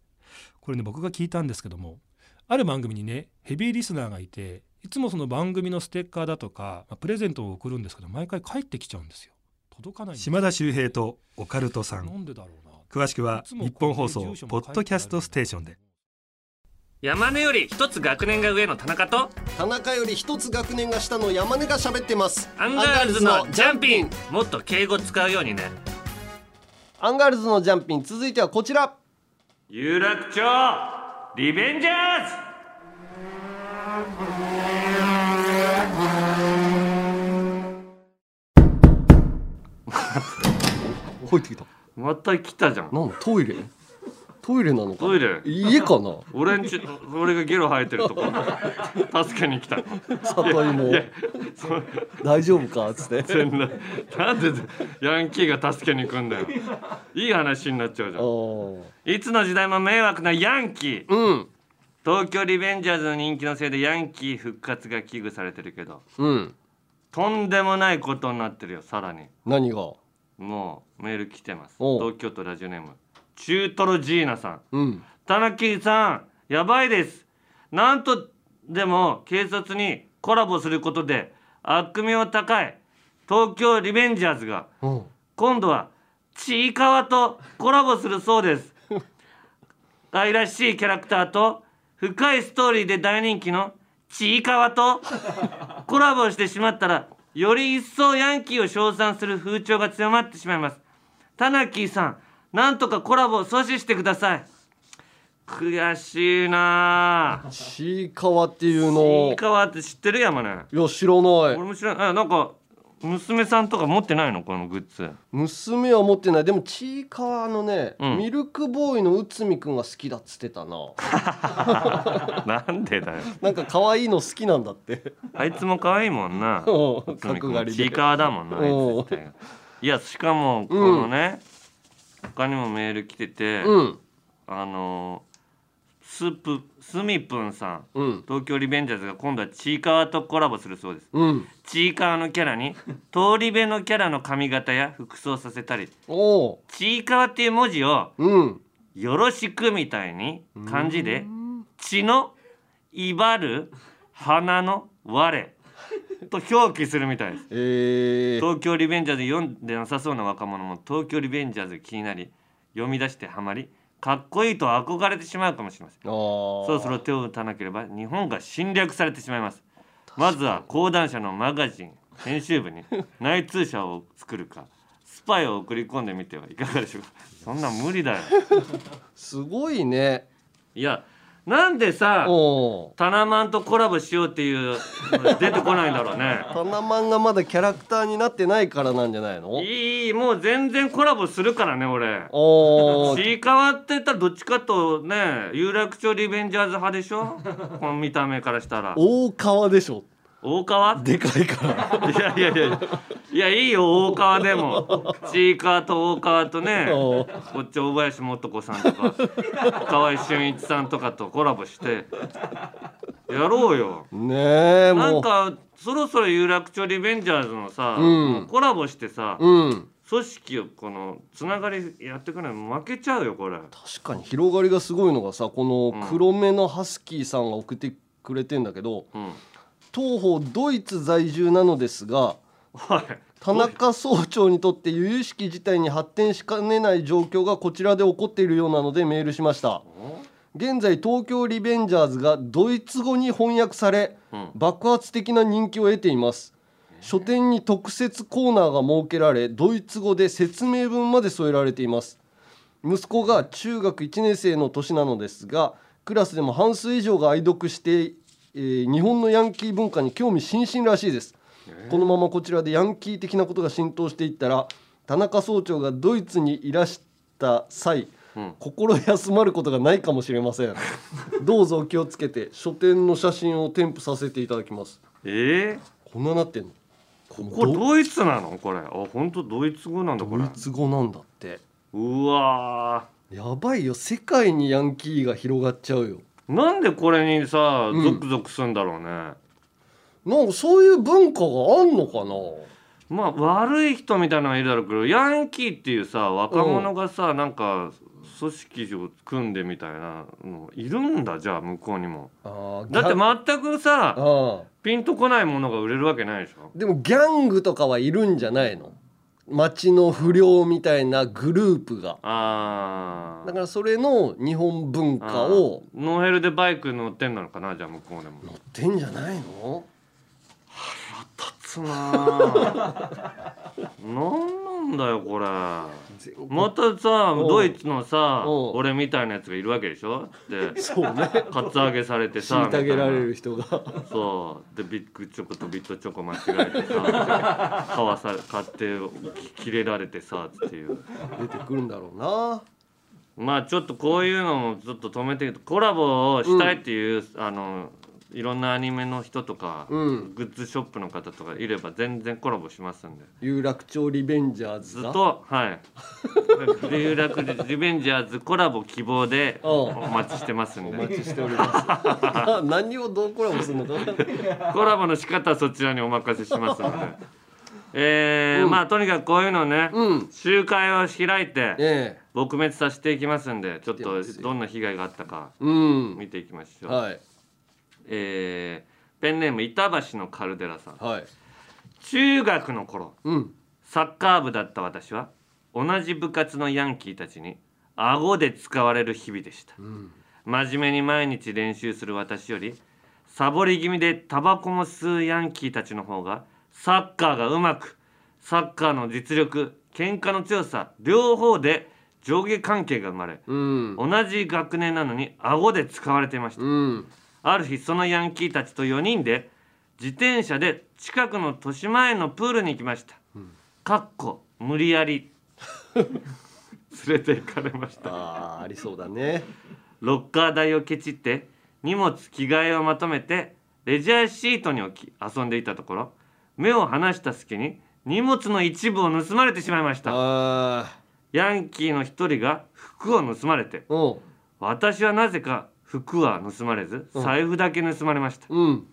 これね僕が聞いたんですけどもある番組にねヘビーリスナーがいていつもその番組のステッカーだとか、まあプレゼントを送るんですけど毎回帰ってきちゃうんですよ。届かない
島田秀平とオカルトさ
なんんでだろうな。
詳しくはニッポン放送ポッドキャストステーションで
山根より一つ学年が上の田中と
田中より一つ学年が下の山根が喋ってます。
アンガールズのジャンピン。もっと敬語使うようにね。
アンガールズのジャンピン続いてはこちら。
有楽町リベンジャーズ。
入ってきた。
また来たじゃん。
なんだトイレ？トイレなのか
トイレ。
家かな？
俺んち俺がゲロ吐いてるとこ。助けに来た。
里芋。大丈夫か？っつって。
ななんでヤンキーが助けに来んだよ。いい話になっちゃうじゃん。いつの時代も迷惑なヤンキー、
うん。
東京リベンジャーズの人気のせいでヤンキー復活が危惧されてるけど。
うん。
とんでもないことになってるよさらに。
何が？
もうメール来てます。東京都ラジオネーム中トロジーナさん。
うん。
田中さんやばいです。なんとでも警察にコラボすることで悪名高い。東京リベンジャーズが。
うん。
今度はちいかわとコラボするそうです。愛らしいキャラクターと深いストーリーで大人気のちいかわとコラボしてしまったらより一層ヤンキーを称賛する風潮が強まってしまいます。タナキーさんなんとかコラボを阻止してください。悔しいなあ。
ちいかわっていう
ち
の
いかわって知ってる山ね
いや知らない。
俺も知らないあなんか娘さんとか持ってないの？このグッズ。
娘は持ってない。でもちいかわのね、
うん。
ミルクボーイの内海くんが好きだっつってたな。
なんでだよ。
なんか可愛いの好きなんだって。
あいつも可愛いもんな。
うん。角刈りで。
ちいかわだもんなあいついやしかもこのね、他にもメール来てて、
うん。
あのスープスミプンさん
うん。
東京リベンジャーズが今度はちいかわとコラボするそうです。
うん。
ちいかわのキャラに 通り部のキャラの髪型や服装させたり。ちいかわっていう文字を
うん。
よろしくみたいに漢字で血の威張る花の我と表記するみたいです。
えー、
東京リベンジャーズ読んでなさそうな若者も東京リベンジャーズ気になり読み出してハマりかっこいいと憧れてしまうかもしれません。
あ
そろそろ手を打たなければ日本が侵略されてしまいます。まずは講談社のマガジン編集部に 内通者を作るかスパイを送り込んでみてはいかがでしょうか。そんなん無理だよ。
すごいね。
いやなんでさ
お
タナマンとコラボしようっていうの出てこないんだろうね。
タナマンがまだキャラクターになってないからなんじゃないの？
いいもう全然コラボするからね俺。
おー
ちいかわって言ったらどっちかとね有楽町リベンジャーズ派でしょ？この見た目からしたら。
大川でしょ？
大川？
でかいから。
いやいやいや。いやいいよ大川でも。ちいかわと大川とね。こっち大林素子さんとか。河合俊一さんとかとコラボして。やろうよ。
ねえもう。
なんかそろそろ有楽町リベンジャーズのさ、
うん。
コラボしてさ、
うん。
組織をこのつながりやってくれ負けちゃうよこれ。
確かに広がりがすごいのがさこの黒目のハスキーさんが送ってくれてんだけど、
うん
当方ドイツ在住なのですが田中総長にとって由々しき事態に発展しかねない状況がこちらで起こっているようなのでメールしました。現在東京リベンジャーズがドイツ語に翻訳され、
うん。
爆発的な人気を得ています。書店に特設コーナーが設けられドイツ語で説明文まで添えられています。息子が中学1年生の年なのですがクラスでも半数以上が愛読して、えー日本のヤンキー文化に興味津々らしいです、このままこちらでヤンキー的なことが浸透していったら田中総長がドイツにいらした際、心休まることがないかもしれません。どうぞお気をつけて書店の写真を添付させていただきます。
え
こんななってんの？
ここドイツなの？これ。あ本当ドイツ語なんだこれ。
ドイツ語なんだって。
うわ
やばいよ。世界にヤンキーが広がっちゃうよ。
ーなんでこれにさ
うん。
ゾクゾクすんだろうね、
なんかそういう文化があんのかな？
まあ悪い人みたいなのがいるだろうけどヤンキーっていうさ若者がさなんか組織を組んでみたいなのいるんだじゃあ向こうにも。だって全くさ
あ
ピンとこないものが売れるわけないでしょ。
ーでもギャングとかはいるんじゃないの？街の不良みたいなグループが。
あ
だからそれの日本文
あ
化を。
ノーヘルでバイク乗ってんのかなじゃあ向こうでも。
乗ってんじゃないの？
立つなあなんなんだよこれ。またさ
う。ん
ドイツのさ
う。ん
俺みたいなやつがいるわけでしょ？で
そうね。
カツアゲされてさ
虐げられ
み
る人が。
そう。でビッグチョコとビットチョコ間違えてさ買わさ買って切れられてさっていう。
出てくるんだろうな。
まあちょっとこういうのもちょっと止めてコラボをしたいっていう、あのいろんなアニメの人とか、
うん。
グッズショップの方とかいれば全然コラボしますんで。
有楽町リベンジャーズ
とはい。有楽リベンジャーズコラボ希望で
うん。
お待ちしてますん
お
で
待ちしております。何をどうコラボするの？か
コラボの仕方はそちらにお任せしますので。えー
うん。
まあとにかくこういうのね、
うん。
集会を開いて
え
撲滅させていきますんでちょっとどんな被害があったか見ていきましょう、
はい
えーペンネーム板橋のカルデラさん。
はい。
中学の頃
うん。
サッカー部だった私は同じ部活のヤンキーたちに顎で使われる日々でした、
ん。
真面目に毎日練習する私よりサボり気味でタバコも吸うヤンキーたちの方がサッカーがうまくサッカーの実力喧嘩の強さ両方で上下関係が生まれ
うん。
同じ学年なのに顎で使われていました。
うん
ある日そのヤンキーたちと4人で自転車で近くの豊島園のプールに行きました。かっこ無理やり連れて行かれました。
あーありそうだね
ロッカー台をケチって荷物着替えをまとめてレジャーシートに置き遊んでいたところ目を離した隙に荷物の一部を盗まれてしまいました。
あ
ヤンキーの一人が服を盗まれて私はなぜか服は盗まれず財布だけ盗まれました。
うん。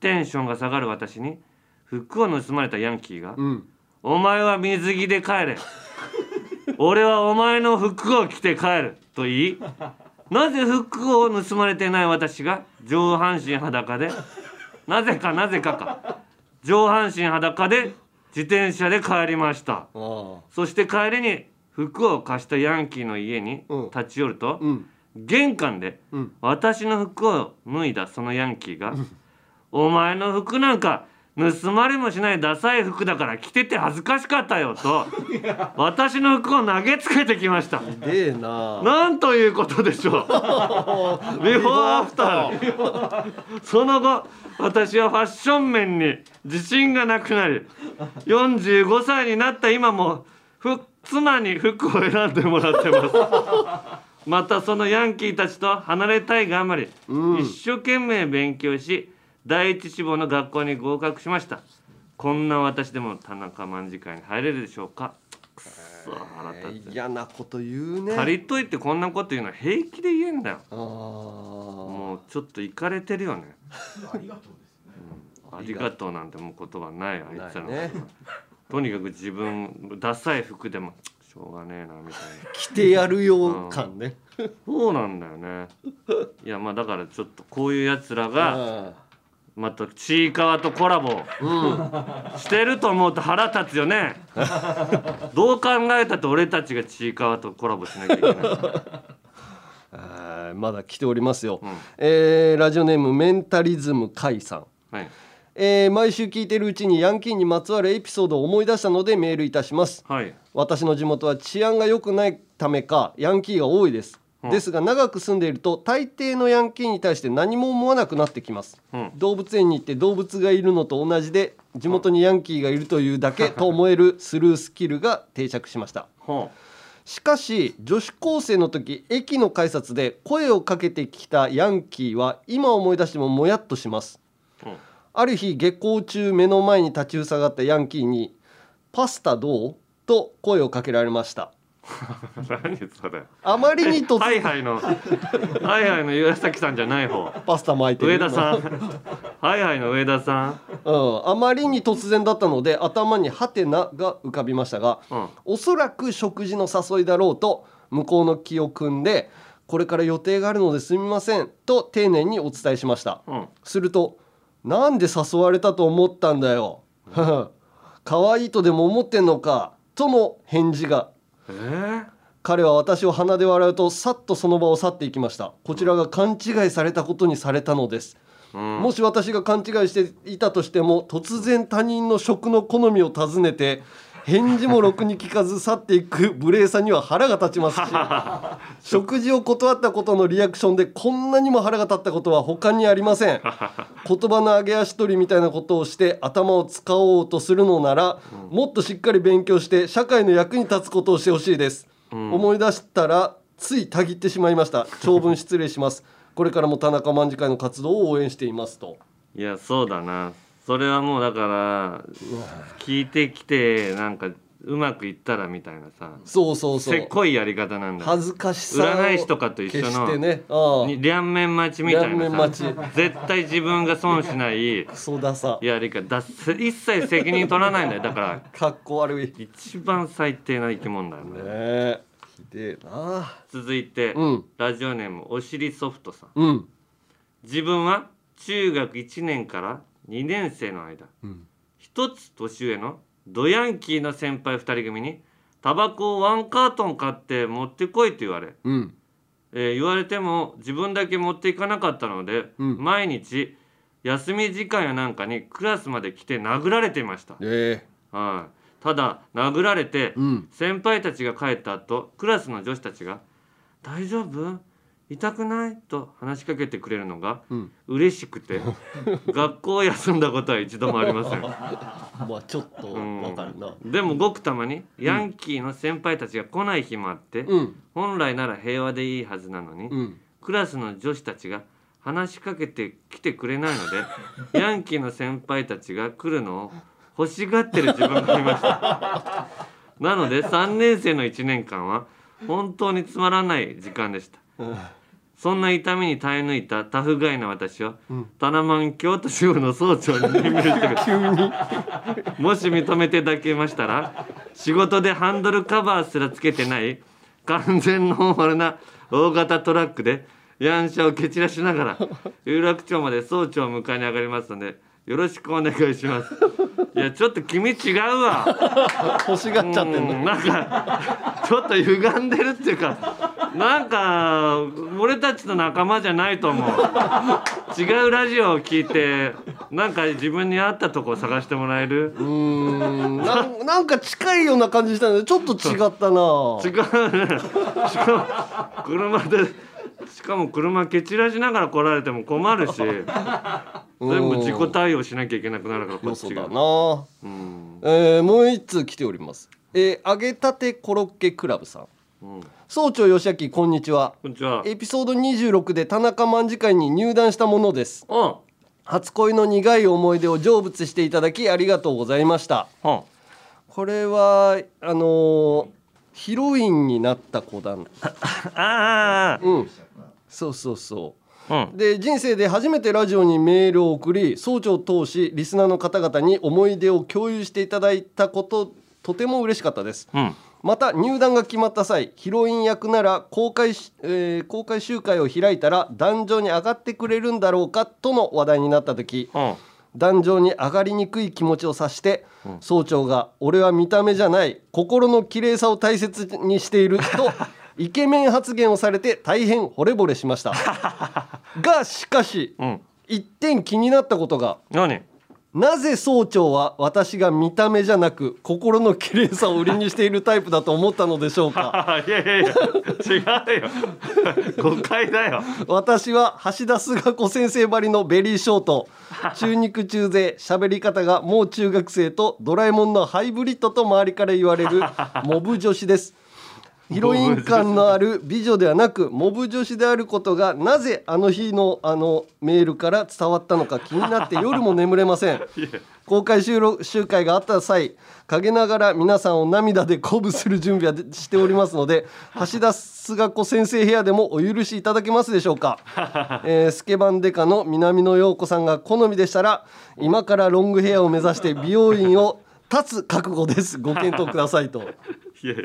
テンションが下がる私に服を盗まれたヤンキーが
うん「
お前は水着で帰れ。俺はお前の服を着て帰る」と言いなぜ服を盗まれていない私が上半身裸でなぜかなぜかか。上半身裸で自転車で帰りました。そして帰りに服を貸したヤンキーの家に
うん。
立ち寄ると、
うん
玄関で
うん
私の服を脱いだそのヤンキーが「お前の服なんか盗まれもしないダサい服だから着てて恥ずかしかったよ」と私の服を投げつけてきました。
な
なんということでしょう。ビフォーアフター。その後私はファッション面に自信がなくなり45歳になった今もふ妻に服を選んでもらってます。またそのヤンキーたちと離れたいがあまり、
うん。
一生懸命勉強し第一志望の学校に合格しました。こんな私でも田中卍会に入れるでしょうか。くそ腹
え
立つ。
ー嫌なこと言うね。
借りといてこんなこと言うのは平気で言えんだよ。もうちょっといかれてるよね。ありがとう。ですね、ありがとうなんてもう言葉ないあいつらの、
ね。
とにかく自分ダサい服でもしょうがねえなみたいな。
着てやるよ感ね。
そうなんだよね。いやまあだからちょっとこういうやつらが
あ
またちいかわとコラボしてると思うと腹立つよね。どう考えたって俺たちがちいかわとコラボしなきゃいけない。
まだ来ておりますよ、
うん。
えーラジオネームメンタリズムカイさん
はい
えー毎週聞いてるうちにヤンキーにまつわるエピソードを思い出したのでメールいたします。
はい。
私の地元は治安が良くないためかヤンキーが多いです、
うん。
ですが長く住んでいると大抵のヤンキーに対して何も思わなくなってきます。
うん。
動物園に行って動物がいるのと同じで地元にヤンキーがいるというだけ と思えるスルースキルが定着しました。
ほ
しかし女子高生の時駅の改札で声をかけてきたヤンキーは今思い出してももやっとします。
う、うん
ある日下校中目の前に立ちふさがったヤンキーに「パスタどう?」と声をかけられました。
何それ。
あまりに突
ハイハイのハイハイの岩崎さんじゃない方。
パスタ巻いてる。
上田さん。ハイハイの上田さん。
うん、あまりに突然だったので頭にハテナが浮かびましたが、
うん。
おそらく食事の誘いだろうと向こうの気を汲んでこれから予定があるのですみませんと丁寧にお伝えしました、
うん。
するとなんで誘われたと思ったんだよ。可愛いとでも思ってんのかとの返事が。
えー、
彼は私を鼻で笑うとさっとその場を去っていきました。こちらが勘違いされたことにされたのです、
うん。
もし私が勘違いしていたとしても突然他人の食の好みを尋ねて返事もろくに聞かず去っていく無礼さには腹が立ちますし 食事を断ったことのリアクションでこんなにも腹が立ったことは他にありません。言葉の上げ足取りみたいなことをして頭を使おうとするのなら、もっとしっかり勉強して社会の役に立つことをしてほしいです、思い出したらついたぎってしまいました。長文失礼します。これからも田中卍会の活動を応援していますと。
いやそうだなそれはもうだから聞いてきてなんかうまくいったらみたいなさ。
そうそうそう。
せっこいやり方なんだ。よ
恥ずかしさを
占い師とかと一緒
消
の
ね。ああ。
に両面待ちみたいな
待ち。
さ絶対自分が損しない
クソダサ。
やり方。だせ一切責任取らないんだよ。だから
かっこ悪い。ね
一番最低な生き物だよね。
え。ひでえな。
続いて、
うん。
ラジオネームおしりソフトさん。
うん。
自分は中学1年から2年生の間。
うん。
一つ年上のドヤンキーな先輩2人組にタバコをワンカートン買って持ってこいと言われ、
うん。
えー言われても自分だけ持っていかなかったので、
うん。
毎日休み時間やなんかにクラスまで来て殴られていました、
え
はい、ただ殴られて先輩たちが帰った後クラスの女子たちが「大丈夫？痛くない?」と話しかけてくれるのが
うん。
嬉しくて 学校を休んだことは一度もありません。
まあちょっと
うん。
わかるな。
でもごくたまにヤンキーの先輩たちが来ない日もあって、
うん。
本来なら平和でいいはずなのに、
うん。
クラスの女子たちが話しかけてきてくれないので ヤンキーの先輩たちが来るのを欲しがってる自分がいました。なので3年生の1年間は本当につまらない時間でしたそんな痛みに耐え抜いたタフガイな私を、タナマン京都支部の総長に任命してくれ もし認めていただけましたら仕事でハンドルカバーすらつけてない完全ノーマルな大型トラックでヤンシャを蹴散らしながら有楽町まで総長を迎えに上がりますのでよろしくお願いします。いやちょっと君違うわ。
欲しがっちゃってんの。
うんなんかちょっと歪んでるっていうかなんか俺たちの仲間じゃないと思う。違うラジオを聞いてなんか自分に合ったとこを探してもらえる？
うーん。なんなんか近いような感じしたのでちょっと違ったな。
違う。ねしかも車でしかも車蹴散らしながら来られても困るし全部自己対応しなきゃいけなくなるからこっちが。
よそだな
うん。
えーもう一通来ております。えー揚げたてコロッケクラブさん。
うん。
総長義明こんにちは。
こんにちは。
エピソード26で田中卍会に入団したものです。
うん。
初恋の苦い思い出を成仏していただきありがとうございました。
うん。
これはあのーヒロインになった子だ
ああ
うん。そうそうそう
うん。
で人生で初めてラジオにメールを送り総長を通しリスナーの方々に思い出を共有していただいたこととても嬉しかったです。
うん。
また入団が決まった際ヒロイン役なら公開し、えー公開集会を開いたら壇上に上がってくれるんだろうかとの話題になった時
うん。
壇上に上がりにくい気持ちを察して、総長が「俺は見た目じゃない心の綺麗さを大切にしている」とイケメン発言をされて大変惚れ惚れしました。がしかし
うん。
一点気になったことが。
何？
なぜ総長は私が見た目じゃなく心の綺麗さを売りにしているタイプだと思ったのでしょうか？
あ いやいやいや違うよ。誤解だよ。
私は橋田壽賀子先生ばりのベリーショート。中肉中背喋り方がもう中学生とドラえもんのハイブリッドと周りから言われるモブ女子ですヒロイン感のある美女ではなく モブ女子であることがなぜあの日のあのメールから伝わったのか気になって夜も眠れません。公開収録集会があった際陰ながら皆さんを涙で鼓舞する準備はでしておりますので 橋田須賀子先生部屋でもお許しいただけますでしょうか、えースケバンデカの南野陽子さんが好みでしたら今からロングヘアを目指して美容院を立つ覚悟です。ご検討くださいと。
いやいや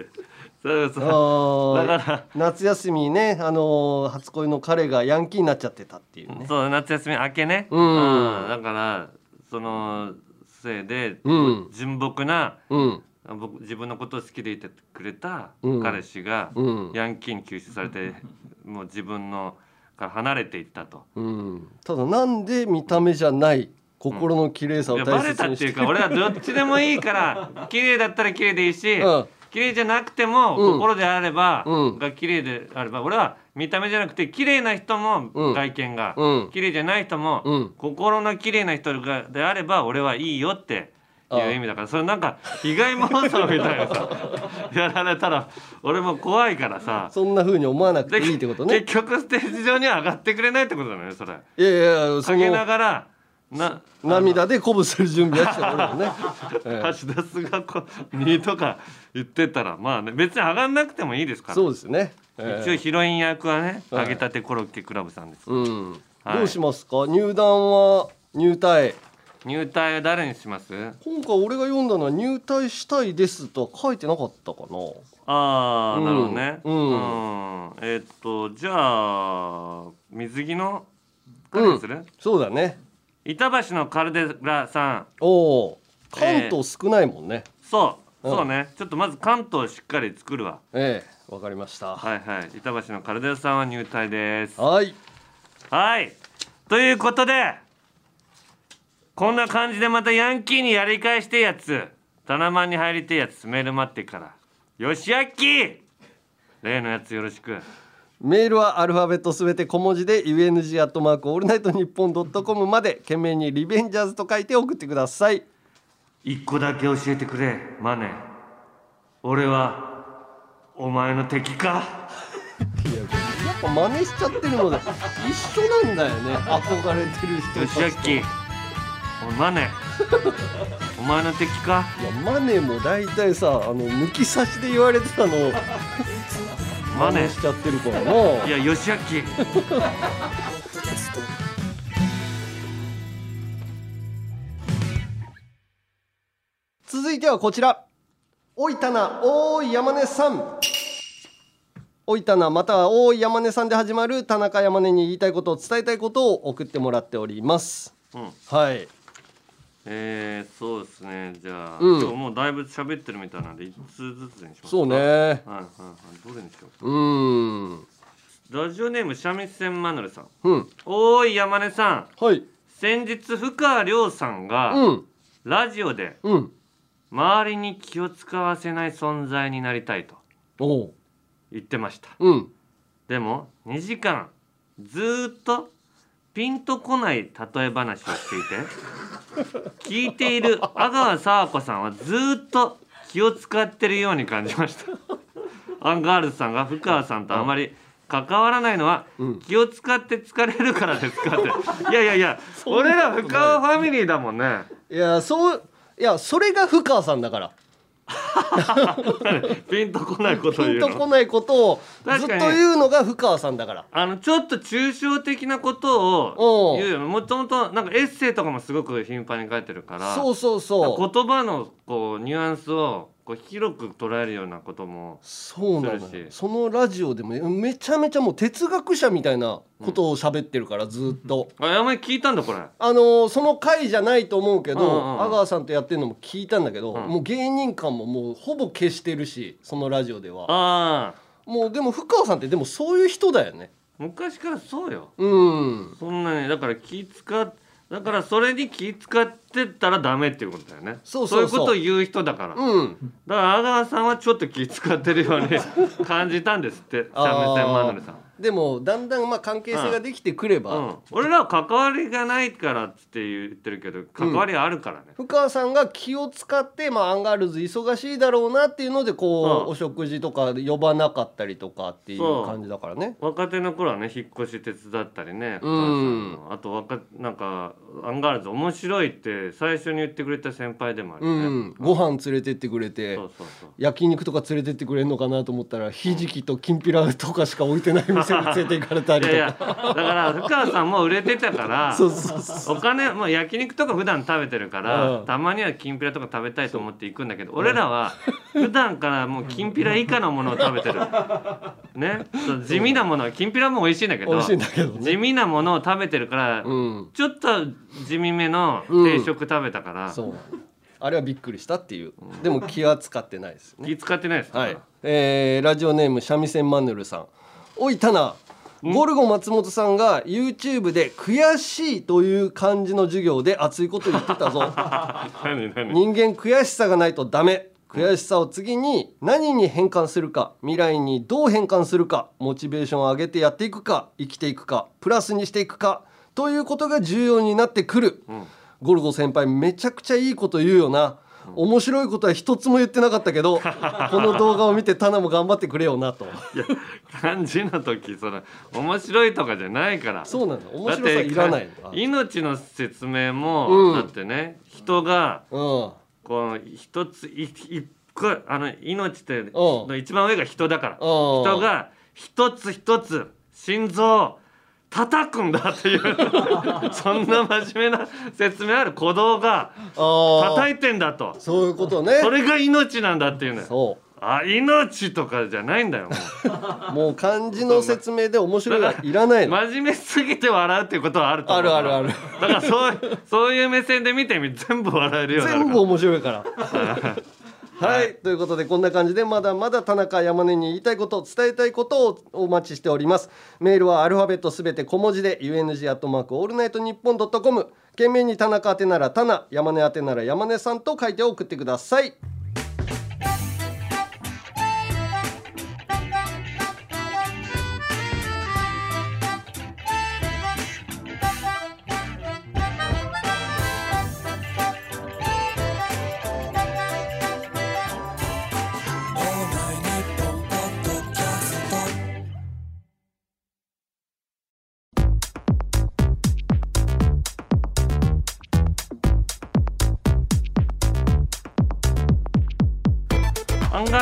そうそう。だから。
夏休みにね、あのー初恋の彼がヤンキーになっちゃってたっていうね。
そう夏休み明けね、
うん。
だからそのせいで、
うん。
純朴な
うん、
僕自分のことを好きでいてくれた
うん。
彼氏が、
うん。
ヤンキーに吸収されて もう自分のから離れていったと。
うん、ただなんで見た目じゃない心の綺麗さを大切にして
たっていうか俺はどっちでもいいから綺麗だったら綺麗でいいし、
うん
綺麗じゃなくても
うん。
心であれば、
うん。
が綺麗であれば俺は見た目じゃなくて綺麗な人も
うん。
外見が、
うん。
綺麗じゃない人も、
うん。
心の綺麗な人がであれば俺はいいよってい
あ。あ
う意味だからそれなんか被害妄想みたいなさ やられたら俺も怖いからさ。
そんな風に思わなくて
で
いいってことね。
結局ステージ上には上がってくれないってことだねそれ。
いやいやそ
陰な
の
がらな
涙で鼓舞する準備はしておるよね。ええ。
橋田須賀子にとか言ってたらまあね別に上がんなくてもいいですから。
そうですね。ええ。
一応ヒロイン役はね
はい
揚げたてコロッケクラブさんです、
うん、
はい。
どうしますか？入団は入隊。
入隊は誰にします？
今回俺が読んだのは入隊したいですとは書いてなかったかな。
ああ、
うん。
なるほどね。
うん。
うん。えーっとじゃあ水着の誰にする、
そうだね
板橋のカルデラさん。
おお関東少ないもんね、
そう。
うん。
そうね。ちょっとまず関東しっかり作るわ。
ええわかりました。
はいはい。板橋のカルデラさんは入隊です。
はい。
はい。ということでこんな感じでまたヤンキーにやり返してえやつ。タナマンに入りてえやつメール待ってっから。よしあっきー。例のやつよろしく
メールはアルファベットすべて小文字で UNG アットマークオールナイトニッポンドットコムまで。件名にリベンジャーズと書いて送ってください。
一個だけ教えてくれマネ。俺はお前の敵か。
やっぱ真似しちゃってるので一緒なんだよね。憧れてる人
よしあっきーおいマネ。お前の敵か。
いやマネも大体さあの抜き差しで言われてたの。を
マネ
しちゃってるからな。い
やよしあっき。ー
続いてはこちら。おいたなおーい山根さん。おいたなまたはおーい山根さんで始まる田中山根に言いたいことを伝えたいことを送ってもらっております。
うん。
はい
えー、そうですね。じゃあ、
うん。
今日もうだいぶ喋ってるみたいなんで一通ずつにしますか。
そうね。
はいはいはい。どれにしよう
うーん。
ラジオネーム三味線マヌルさん。
うん。
おーい山根さん。
はい。
先日深川亮さんが、
うん。
ラジオで
うん。
周りに気を使わせない存在になりたいと言ってました。
うん。
でも2時間ずーっとピンとこない例え話をしていて聞いている阿川佐和子さんはずーっと気を使ってるように感じました。アンガールズさんがふかわさんとあまり関わらないのは
うん。
気を使って疲れるからですかって。いやいやいや
い。
俺ら深川ファミリーだもんね。
いやそういやそれが深川さんだから
ピンとこないことを
ピ
言うの？
ンとこないことをずっと言うのが深川さんだから。
あのちょっと抽象的なことを言うよねもともとなんかエッセイとかもすごく頻繁に書いてるから
そうそうそう。
言葉のこうニュアンスをこう広く捉えるようなことも
そうなのそのラジオでもめちゃめちゃもう哲学者みたいなことを喋ってるからずっと、
あやまり聞いたんだこれ。
あのーその回じゃないと思うけど、阿川さんとやってるのも聞いたんだけど、
うん。
もう芸人感ももうほぼ消してるしそのラジオでは。
ああ。
もうでも深川さんってでもそういう人だよね
昔からそうよ
うん
そんなにだから気使っだからそれに気使ってたらダメっていうことだよね。
そうそうそう。
いうことを言う人だから、だか
うん
ら阿川さんはちょっと気使ってるように感じたんですって。三味線マヌルさん
でもだんだんまあ関係性ができてくれば、
うん、俺らは関わりがないからって言ってるけど関わりあるからね、
ふかわさんが気を使って、まあ、アンガールズ忙しいだろうなっていうのでこう、
うん。
お食事とか呼ばなかったりとかっていう感じだからね。
若手の頃はね引っ越し手伝ったりね、
うん。
あと若なんかアンガールズ面白いって最初に言ってくれた先輩でもある
う
ね、
ん、ご飯連れてってくれて
そうそうそう。
焼肉とか連れてってくれるのかなと思ったらひじきときんぴらとかしか置いてない店に連れて行かれたりと
いや
か。
いやだから深川さんも売れてたから お金もう焼肉とか普段食べてるから、
うん。
たまにはきんぴらとか食べたいと思って行くんだけど俺らは普段からもうきんぴら以下のものを食べてる。ね？地味なものはきんぴらも美味しいんだけど
美味しいんだけどね。
地味なものを食べてるから、
うん、
ちょっと地味めの定食食べたから、
あれはびっくりしたっていう。でも気は使ってないですね。
気使ってないですか、
はい、えーラジオネーム三味線マヌルさんおいタナゴルゴ松本さんが YouTube で悔しいという漢字の授業で熱いこと言ってたぞ。人間悔しさがないとダメ。悔しさを次に何に変換するか未来にどう変換するかモチベーションを上げてやっていくか生きていくかプラスにしていくかということが重要になってくる、ゴルゴ先輩めちゃくちゃいいこと言うよな面白いことは一つも言ってなかったけど この動画を見てタナも頑張ってくれよなと。
いや漢字の時その面白いとかじゃないから。
そうなの面白さいらない。
だって命の説明も、
うん。
だってね人が
うん。
この一つい一個あの命って
うん。
の一番上が人だから。
うん。
人が一つ一つ心臓を叩くんだっていう。そんな真面目な説明ある鼓動が
あ
叩いてんだと。
そういうことね。
それが命なんだっていうのよ
そ
あ命とかじゃないんだよもう。
う もう漢字の説明で面白いがいらないの。
真面目すぎて笑うっていうことはあると思う
あるあるある。
だからそうそういう目線で見てみ全部笑えるようになる
全部面白いから。はい、ということでこんな感じでまだまだ田中山根に言いたいこと伝えたいことをお待ちしております。メールはアルファベットすべて小文字で UNG アットマークオールナイトニッポンドットコム。件名に田中宛てなら田名山根宛てなら山根さんと書いて送ってください。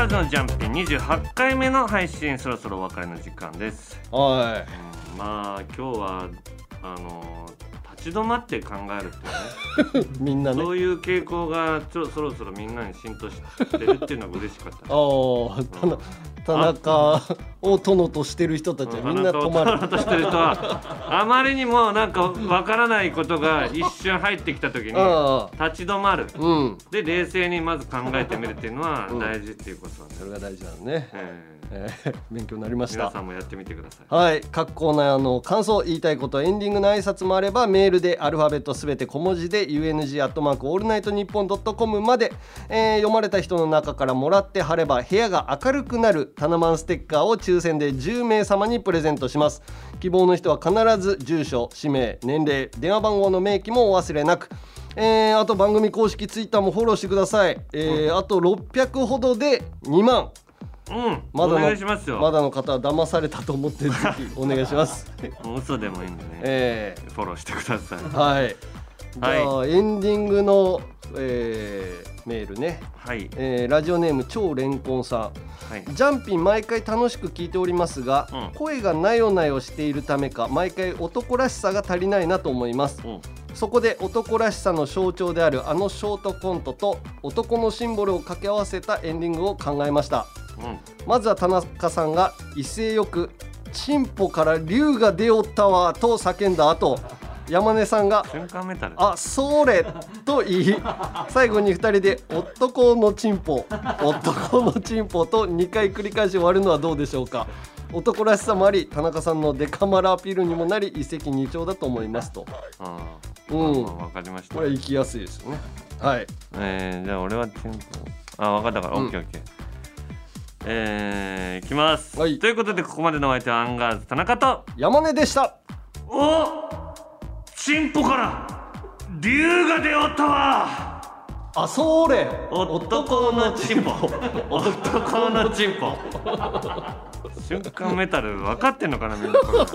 ズのジャンピン28回目の配信そろそろお別れの時間です、
は
うんまあ今日はあの立ち止まって考えるっていうね。
い みんなね。
そういう傾向がちょそろそろみんなに浸透してるっていうのが嬉しかった
ああ田中田中を殿としてる人たちはみんな止まる。
としてる人はあまりにもなんかわからないことが 一瞬入ってきた時に
あ
立ち止まる。
うん。
で冷静にまず考えてみるっていうのは
うん。
大事っていうことなんで
それが大事なのね、
えー
えー勉強になりました。
皆さんもやってみてください。
はい。各コーナーの感想言いたいことエンディングの挨拶もあればメールでアルファベットすべて小文字で UNG アットマークオールナイトニッポンドットコムまで、えー読まれた人の中からもらって貼れば部屋が明るくなるタナマンステッカーを抽選で10名様にプレゼントします。希望の人は必ず住所氏名年齢電話番号の明記もお忘れなく。えーあと番組公式ツイッターもフォローしてください、えーあと600ほどで2万。
うん。
まだの
お願いしますよ。
まだの方は騙されたと思ってぜひお願いします。
嘘でもいいんでね、
え
フォローしてください。
ーはいじゃあ、エンディングの、えーメールね、
はい。
えーラジオネーム超レンコンさん。
はい。
ジャンピン毎回楽しく聞いておりますが、
うん。
声がなよなよしているためか毎回男らしさが足りないなと思います。
うん。
そこで男らしさの象徴であるあのショートコントと男のシンボルを掛け合わせたエンディングを考えました。
うん。
まずは田中さんが威勢よく「チンポから竜が出おったわ」と叫んだ後山根さんが
瞬間メタル
あそれと言い最後に2人で「男のチンポ」「男のチンポ」と2回繰り返し終わるのはどうでしょうか。男らしさもあり田中さんのデカマラアピールにもなり一石二鳥だと思いますと。
あ
うん。
あわかりました。
これは行きやすいですよね。はい。
えー、じゃあ俺はテンポ。あ分かったから、
うん。
オッケーオッケー。えー、いきます、ということでここまでのお相手はアンガールズ田中と
山根でした。
おチンポから竜が出おったわ。
あそれ。
男のチンポ男のチンポ瞬間メタル分かってんのかなみんなこれ